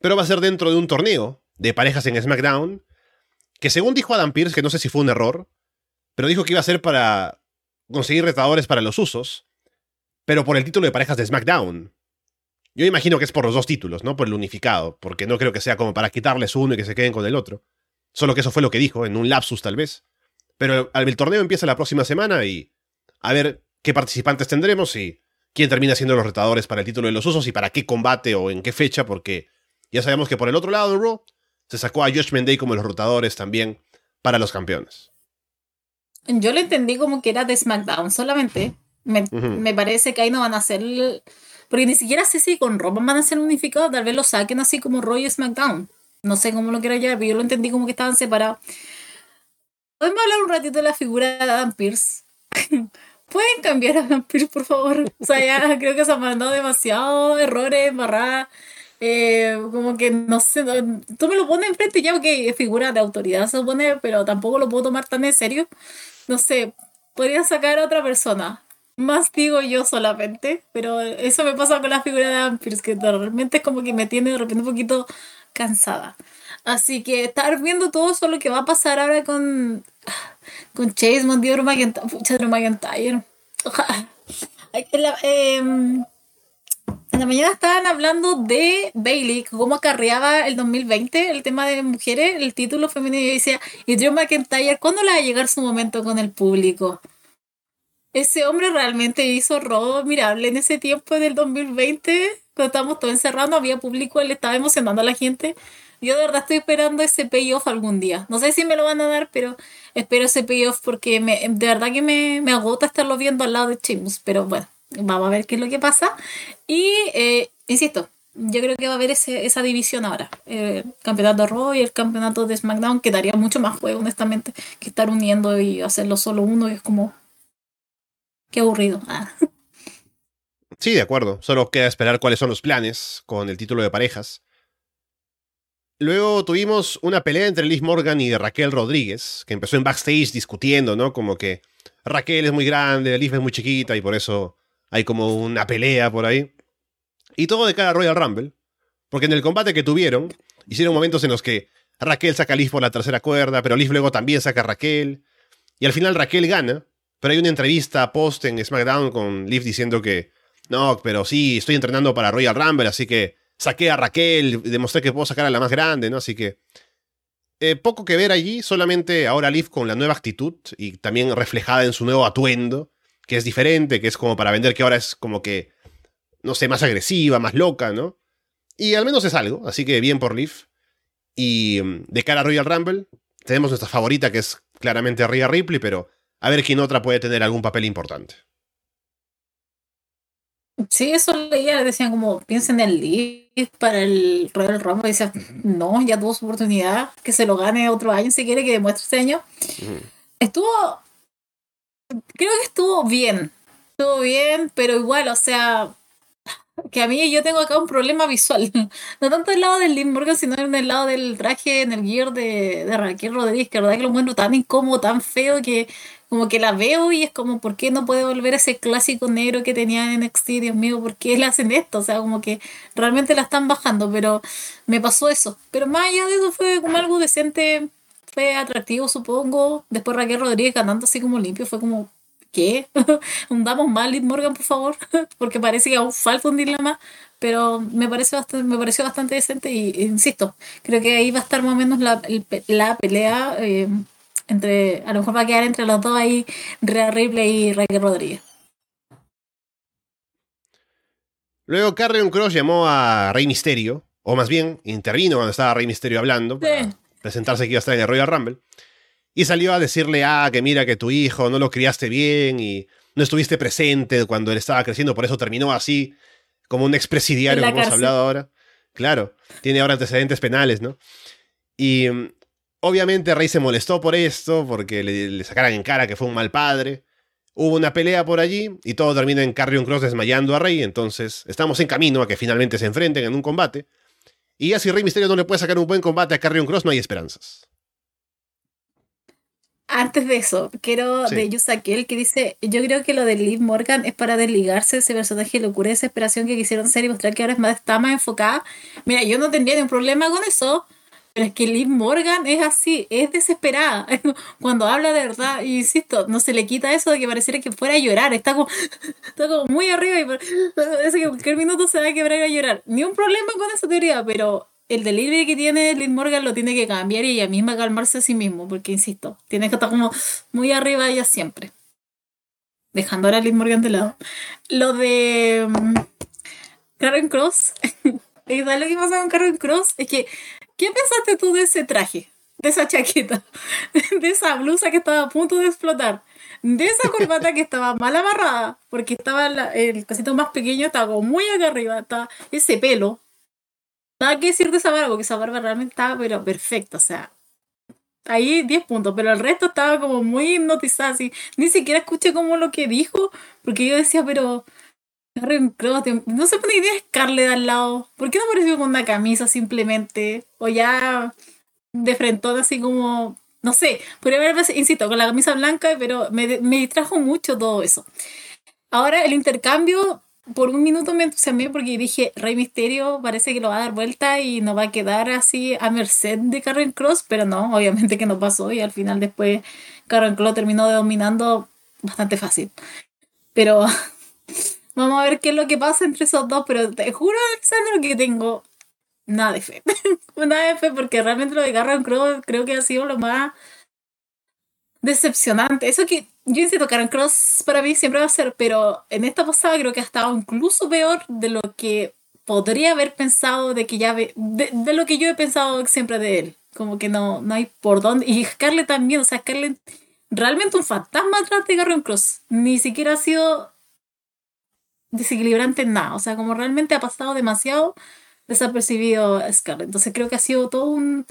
Pero va a ser dentro de un torneo de parejas en SmackDown, que según dijo Adam Pierce, que no sé si fue un error, pero dijo que iba a ser para conseguir retadores para los usos, pero por el título de parejas de SmackDown. Yo imagino que es por los dos títulos, no por el unificado, porque no creo que sea como para quitarles uno y que se queden con el otro. Solo que eso fue lo que dijo, en un lapsus tal vez. Pero el torneo empieza la próxima semana y a ver qué participantes tendremos y quién termina siendo los retadores para el título de los usos y para qué combate o en qué fecha, porque ya sabemos que por el otro lado de Raw se sacó a Judgment Day como los rotadores también para los campeones. Yo lo entendí como que era de SmackDown solamente. Me, parece que ahí no van a hacer. Porque ni siquiera sé si con Raw van a ser unificados. Tal vez lo saquen así como Raw y SmackDown. No sé cómo lo quiero llevar, pero yo lo entendí como que estaban separados. Podemos hablar un ratito de la figura de Adam Pierce. pueden cambiar a Vampire, por favor. O sea, ya creo que se han mandado demasiados errores, barradas. Eh, como que no sé, tú me lo pones enfrente ya porque figura de autoridad se supone, pero tampoco lo puedo tomar tan en serio. No sé, podría sacar a otra persona. Más digo yo solamente, pero eso me pasa con la figura de Vampires, que realmente es como que me tiene de repente un poquito cansada. Así que estar viendo todo eso lo que va a pasar ahora con con Chase Mondior McIntyre. Pucha, McIntyre. En la, em, en la mañana estaban hablando de Bailey, cómo acarreaba el 2020 el tema de mujeres, el título femenino. Y decía, y Drew McIntyre, ¿cuándo le va a llegar su momento con el público? Ese hombre realmente hizo robo admirable en ese tiempo del 2020, cuando estábamos todos encerrados, no había público, él estaba emocionando a la gente. Yo de verdad estoy esperando ese payoff algún día. No sé si me lo van a dar, pero espero ese payoff porque me, de verdad que me, me agota estarlo viendo al lado de Chimus. Pero bueno, vamos a ver qué es lo que pasa. Y, eh, insisto, yo creo que va a haber ese, esa división ahora. El campeonato Raw y el campeonato de SmackDown que daría mucho más juego, honestamente, que estar uniendo y hacerlo solo uno. Y es como... Qué aburrido. Ah. Sí, de acuerdo. Solo queda esperar cuáles son los planes con el título de parejas. Luego tuvimos una pelea entre Liz Morgan y Raquel Rodríguez, que empezó en backstage discutiendo, ¿no? Como que Raquel es muy grande, Liz es muy chiquita y por eso hay como una pelea por ahí. Y todo de cara a Royal Rumble, porque en el combate que tuvieron, hicieron momentos en los que Raquel saca a Liz por la tercera cuerda, pero Liz luego también saca a Raquel. Y al final Raquel gana, pero hay una entrevista post en SmackDown con Liv diciendo que no, pero sí, estoy entrenando para Royal Rumble, así que saqué a Raquel, demostré que puedo sacar a la más grande, ¿no? Así que eh, poco que ver allí, solamente ahora Liv con la nueva actitud y también reflejada en su nuevo atuendo, que es diferente, que es como para vender que ahora es como que, no sé, más agresiva, más loca, ¿no? Y al menos es algo, así que bien por Liv. Y mm, de cara a Royal Rumble, tenemos nuestra favorita que es claramente Rhea Ripley, pero a ver quién otra puede tener algún papel importante. Sí, eso leía, decían como, piensen en el lead para el Royal Rumble. Y decían, no, ya tuvo su oportunidad, que se lo gane otro año si quiere, que demuestre este año. Estuvo, creo que estuvo bien, estuvo bien, pero igual, o sea, que a mí yo tengo acá un problema visual. No tanto del lado del Lynn Morgan, sino en el lado del traje, en el gear de, de Raquel Rodríguez, que la verdad que lo encuentro tan incómodo, tan feo, que como que la veo y es como, ¿por qué no puede volver a ese clásico negro que tenía en NXT? Dios mío, ¿por qué le hacen esto? O sea, como que realmente la están bajando, pero me pasó eso. Pero más allá de eso fue como algo decente, fue atractivo, supongo. Después Raquel Rodríguez cantando así como limpio, fue como, ¿qué? Hundamos más Liv Morgan, por favor, porque parece que aún falta hundirla más. Pero me, parece bastante, me pareció bastante decente y, insisto, creo que ahí va a estar más o menos la, la pelea. Eh, entre, a lo mejor va a quedar entre los dos ahí Rhea Ripley y Raquel Rodríguez. Luego Carrion Cross llamó a Rey Misterio, o más bien intervino cuando estaba Rey Misterio hablando, para presentarse que iba a estar en el Royal Rumble. Y salió a decirle, ah, que mira que tu hijo no lo criaste bien y no estuviste presente cuando él estaba creciendo, por eso terminó así, como un expresidiario, como hemos hablado ahora. Claro, tiene ahora antecedentes penales, ¿no? Y Obviamente Rey se molestó por esto, porque le, sacaran en cara que fue un mal padre. Hubo una pelea por allí y todo termina en Carrion Cross desmayando a Rey, entonces estamos en camino a que finalmente se enfrenten en un combate. Y así Rey Misterio no le puede sacar un buen combate a Carrion Cross, no hay esperanzas. Antes de eso, quiero de Yusakiel que dice, yo creo que lo de Liv Morgan es para desligarse de ese personaje de locura y desesperación que quisieron hacer y mostrar que ahora es más, está más enfocada. Mira, yo no tendría ningún problema con eso, pero es que Liv Morgan es así, es desesperada. Cuando habla de verdad, y insisto, no se le quita eso de que pareciera que fuera a llorar. Está como, está como muy arriba y parece que cualquier minuto se va a quebrar a llorar. Ni un problema con esa teoría, pero el delivery que tiene Liv Morgan lo tiene que cambiar y ella misma calmarse a sí mismo, porque insisto, tiene que estar como muy arriba ella siempre. Dejando ahora a Liv Morgan de lado. Lo de um, Karen Cross. ¿Sabes lo que pasa con Karen Cross? Es que ¿Qué pensaste tú de ese traje? De esa chaqueta, de esa blusa que estaba a punto de explotar, de esa corbata que estaba mal amarrada, porque estaba el cosito más pequeño, estaba como muy acá arriba, estaba ese pelo. Nada que decir de esa barba, porque esa barba realmente estaba pero perfecta, o sea, ahí 10 puntos, pero el resto estaba como muy hipnotizada, así. Ni siquiera escuché como lo que dijo, porque yo decía, pero no se pone idea Scarlett al lado. ¿Por qué no apareció con una camisa simplemente? O ya de frente, así como. No sé, podría haber, insisto, con la camisa blanca, pero me, distrajo mucho todo eso. Ahora el intercambio, por un minuto me entusiasmé porque dije, Rey Misterio parece que lo va a dar vuelta y no va a quedar así a merced de Karen Cross, pero no, obviamente que no pasó y al final después Karen Cross terminó dominando bastante fácil. Pero Vamos a ver qué es lo que pasa entre esos dos, pero te juro, Alexandro, que tengo nada de fe. nada de fe, porque realmente lo de Garron Cross creo que ha sido lo más decepcionante. Eso que yo insisto, Karen Cross para mí siempre va a ser, pero en esta pasada creo que ha estado incluso peor de lo que podría haber pensado de que ya ve, de, lo que yo he pensado siempre de él. Como que no, no hay por dónde. Y Scarlett también, o sea, Scarlett realmente un fantasma atrás de Garron Cross. Ni siquiera ha sido desequilibrante en nada. O sea, como realmente ha pasado demasiado desapercibido Scarlett. Entonces creo que ha sido todo un.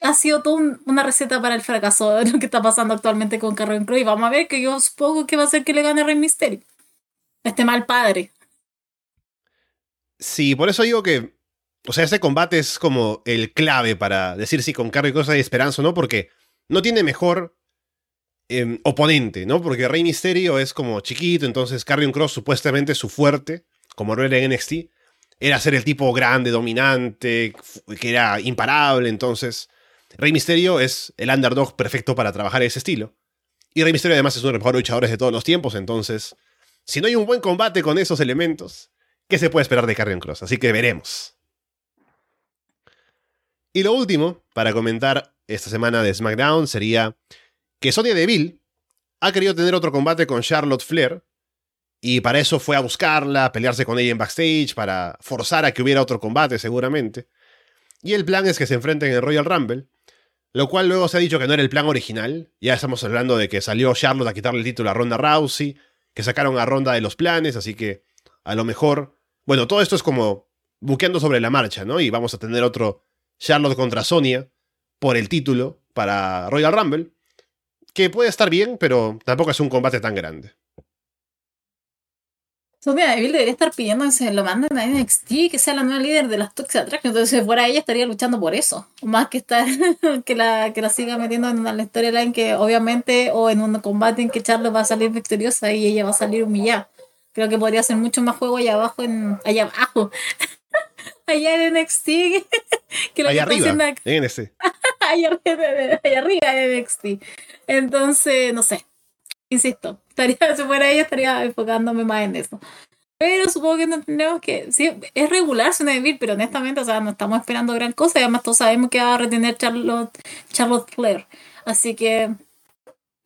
Ha sido toda una receta para el fracaso de lo que está pasando actualmente con Carmen Crow. Y vamos a ver que yo supongo que va a ser que le gane Rey Mysterio. Este mal padre. Sí, por eso digo que O sea, este combate es como el clave para decir si con Carrion Cross hay esperanza o no, porque no tiene mejor em, oponente, ¿no? Porque Rey Misterio es como chiquito, entonces Carrion Cross supuestamente su fuerte, como no era en NXT, era ser el tipo grande, dominante, que era imparable, entonces Rey Misterio es el underdog perfecto para trabajar ese estilo. Y Rey Misterio además es uno de los mejores luchadores de todos los tiempos, entonces, si no hay un buen combate con esos elementos, ¿qué se puede esperar de Carrion Cross? Así que veremos. Y lo último, para comentar esta semana de SmackDown, sería que Sonya Deville ha querido tener otro combate con Charlotte Flair, y para eso fue a buscarla, a pelearse con ella en backstage, para forzar a que hubiera otro combate seguramente. Y el plan es que se enfrenten en Royal Rumble, lo cual luego se ha dicho que no era el plan original. Ya estamos hablando de que salió Charlotte a quitarle el título a Ronda Rousey, que sacaron a Ronda de los planes, así que a lo mejor... Bueno, todo esto es como buqueando sobre la marcha, ¿no? Y vamos a tener otro Charlotte contra Sonia por el título para Royal Rumble, que puede estar bien, pero tampoco es un combate tan grande. Sonia Deville debería estar pidiendo que se lo manden a NXT, que sea la nueva líder de las Toxic Attraction. Entonces, si fuera ella, estaría luchando por eso. Más que estar que la, que la siga metiendo en una storyline que, obviamente, o en un combate en que Charlotte va a salir victoriosa y ella va a salir humillada. Creo que podría ser mucho más juego allá abajo, en, allá abajo, allá en NXT que lo allá arriba, en NXT. allá, arriba en NXT. Entonces, no sé. Insisto, estaría, si fuera ella, estaría enfocándome más en eso. Pero supongo que entendemos que sí, es regular Deville, pero honestamente, o sea, no estamos esperando gran cosa. Y además todos sabemos que va a retener Charlotte, Charlotte Flair. Así que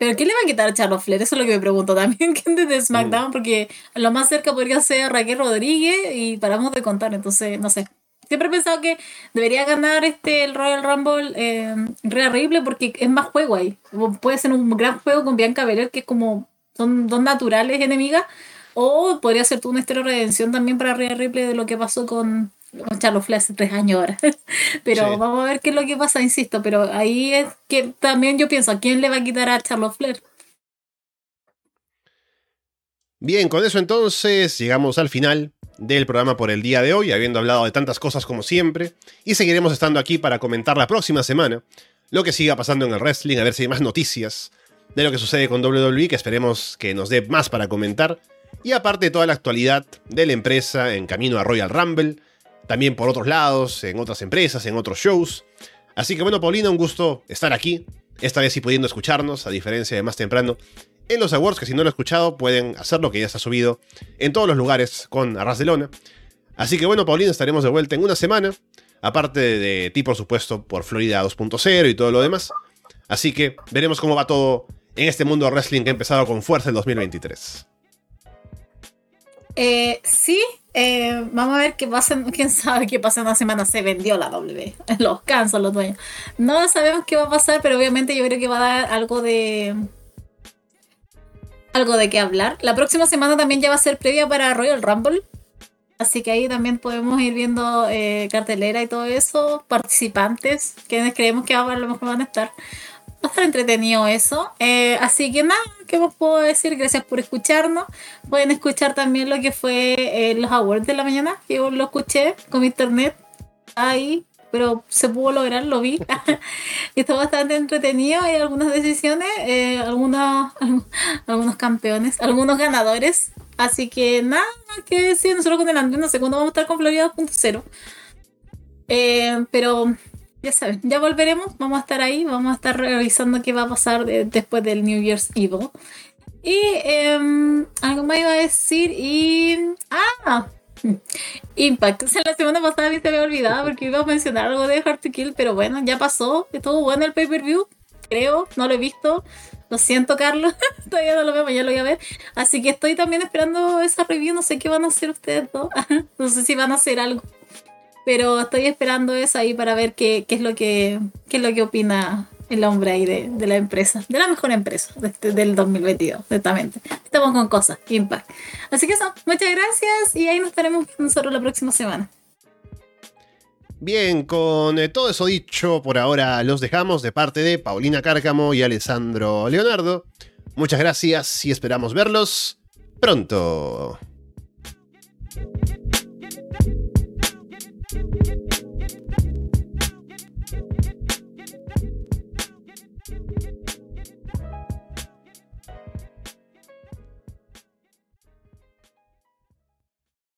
¿Pero quién le va a quitar a Charlotte Flair? Eso es lo que me pregunto también. ¿Quién desde SmackDown? Mm. Porque lo más cerca podría ser Raquel Rodríguez y paramos de contar. Entonces, no sé. Siempre he pensado que debería ganar este el Royal Rumble eh, Rhea porque es más juego ahí. Puede ser un gran juego con Bianca Belair, que es como son dos naturales enemigas. O podría ser una historia de redención también para Rhea Ripley de lo que pasó con, con Charlotte Flair hace tres años ahora. pero vamos a ver qué es lo que pasa, insisto. Pero ahí es que también yo pienso, ¿a quién le va a quitar a Charlotte Flair? Bien, con eso entonces llegamos al final del programa por el día de hoy, habiendo hablado de tantas cosas como siempre, y seguiremos estando aquí para comentar la próxima semana lo que siga pasando en el wrestling, a ver si hay más noticias de lo que sucede con WWE, que esperemos que nos dé más para comentar, y aparte toda la actualidad de la empresa en camino a Royal Rumble, también por otros lados, en otras empresas, en otros shows. Así que bueno, Paulina, un gusto estar aquí, esta vez sí pudiendo escucharnos, a diferencia de más temprano en los awards, que si no lo han escuchado pueden hacerlo, que ya está subido en todos los lugares con Arras de Lona. Así que bueno, Paulina, estaremos de vuelta en una semana, aparte de ti, por supuesto, por Florida 2.0 y todo lo demás. Así que veremos cómo va todo en este mundo de wrestling que ha empezado con fuerza en 2023. Eh, sí, eh, vamos a ver qué pasa, quién sabe qué pasa en una semana. Se vendió la W, los cansos, los dueños. No sabemos qué va a pasar, pero obviamente yo creo que va a dar algo de algo de qué hablar. La próxima semana también ya va a ser previa para Royal Rumble. Así que ahí también podemos ir viendo eh, cartelera y todo eso, participantes, quienes creemos que a lo mejor van a estar. Va a estar entretenido eso. Eh, así que nada, ¿qué os puedo decir? Gracias por escucharnos. Pueden escuchar también lo que fue eh, los awards de la mañana, yo lo escuché con internet. Ahí pero se pudo lograr, lo vi. y está bastante entretenido. Hay algunas decisiones, eh, algunos, algunos campeones, algunos ganadores. Así que nada que decir, nosotros con el Andrés no sé cuándo vamos a estar con Florida 2.0. Eh, pero ya saben, ya volveremos, vamos a estar ahí, vamos a estar revisando qué va a pasar después del New Year's Evil. Y em, algo más iba a decir y... Ah, Impact. O sea, la semana pasada a mí se me olvidado porque iba a mencionar algo de Hard to Kill, pero bueno, ya pasó. Estuvo bueno el pay-per-view, creo. No lo he visto. Lo siento, Carlos. Todavía no lo veo, ya lo voy a ver. Así que estoy también esperando esa review. No sé qué van a hacer ustedes dos. no sé si van a hacer algo. Pero estoy esperando eso ahí para ver qué, qué es lo que qué es lo que opina el hombre ahí de, la empresa, de la mejor empresa este, del 2022, exactamente. Estamos con cosas, Impact. Así que eso, muchas gracias y ahí nos estaremos nosotros la próxima semana. Bien, con eh, todo eso dicho, por ahora los dejamos de parte de Paulina Cárcamo y Alessandro Leonardo. Muchas gracias y esperamos verlos pronto.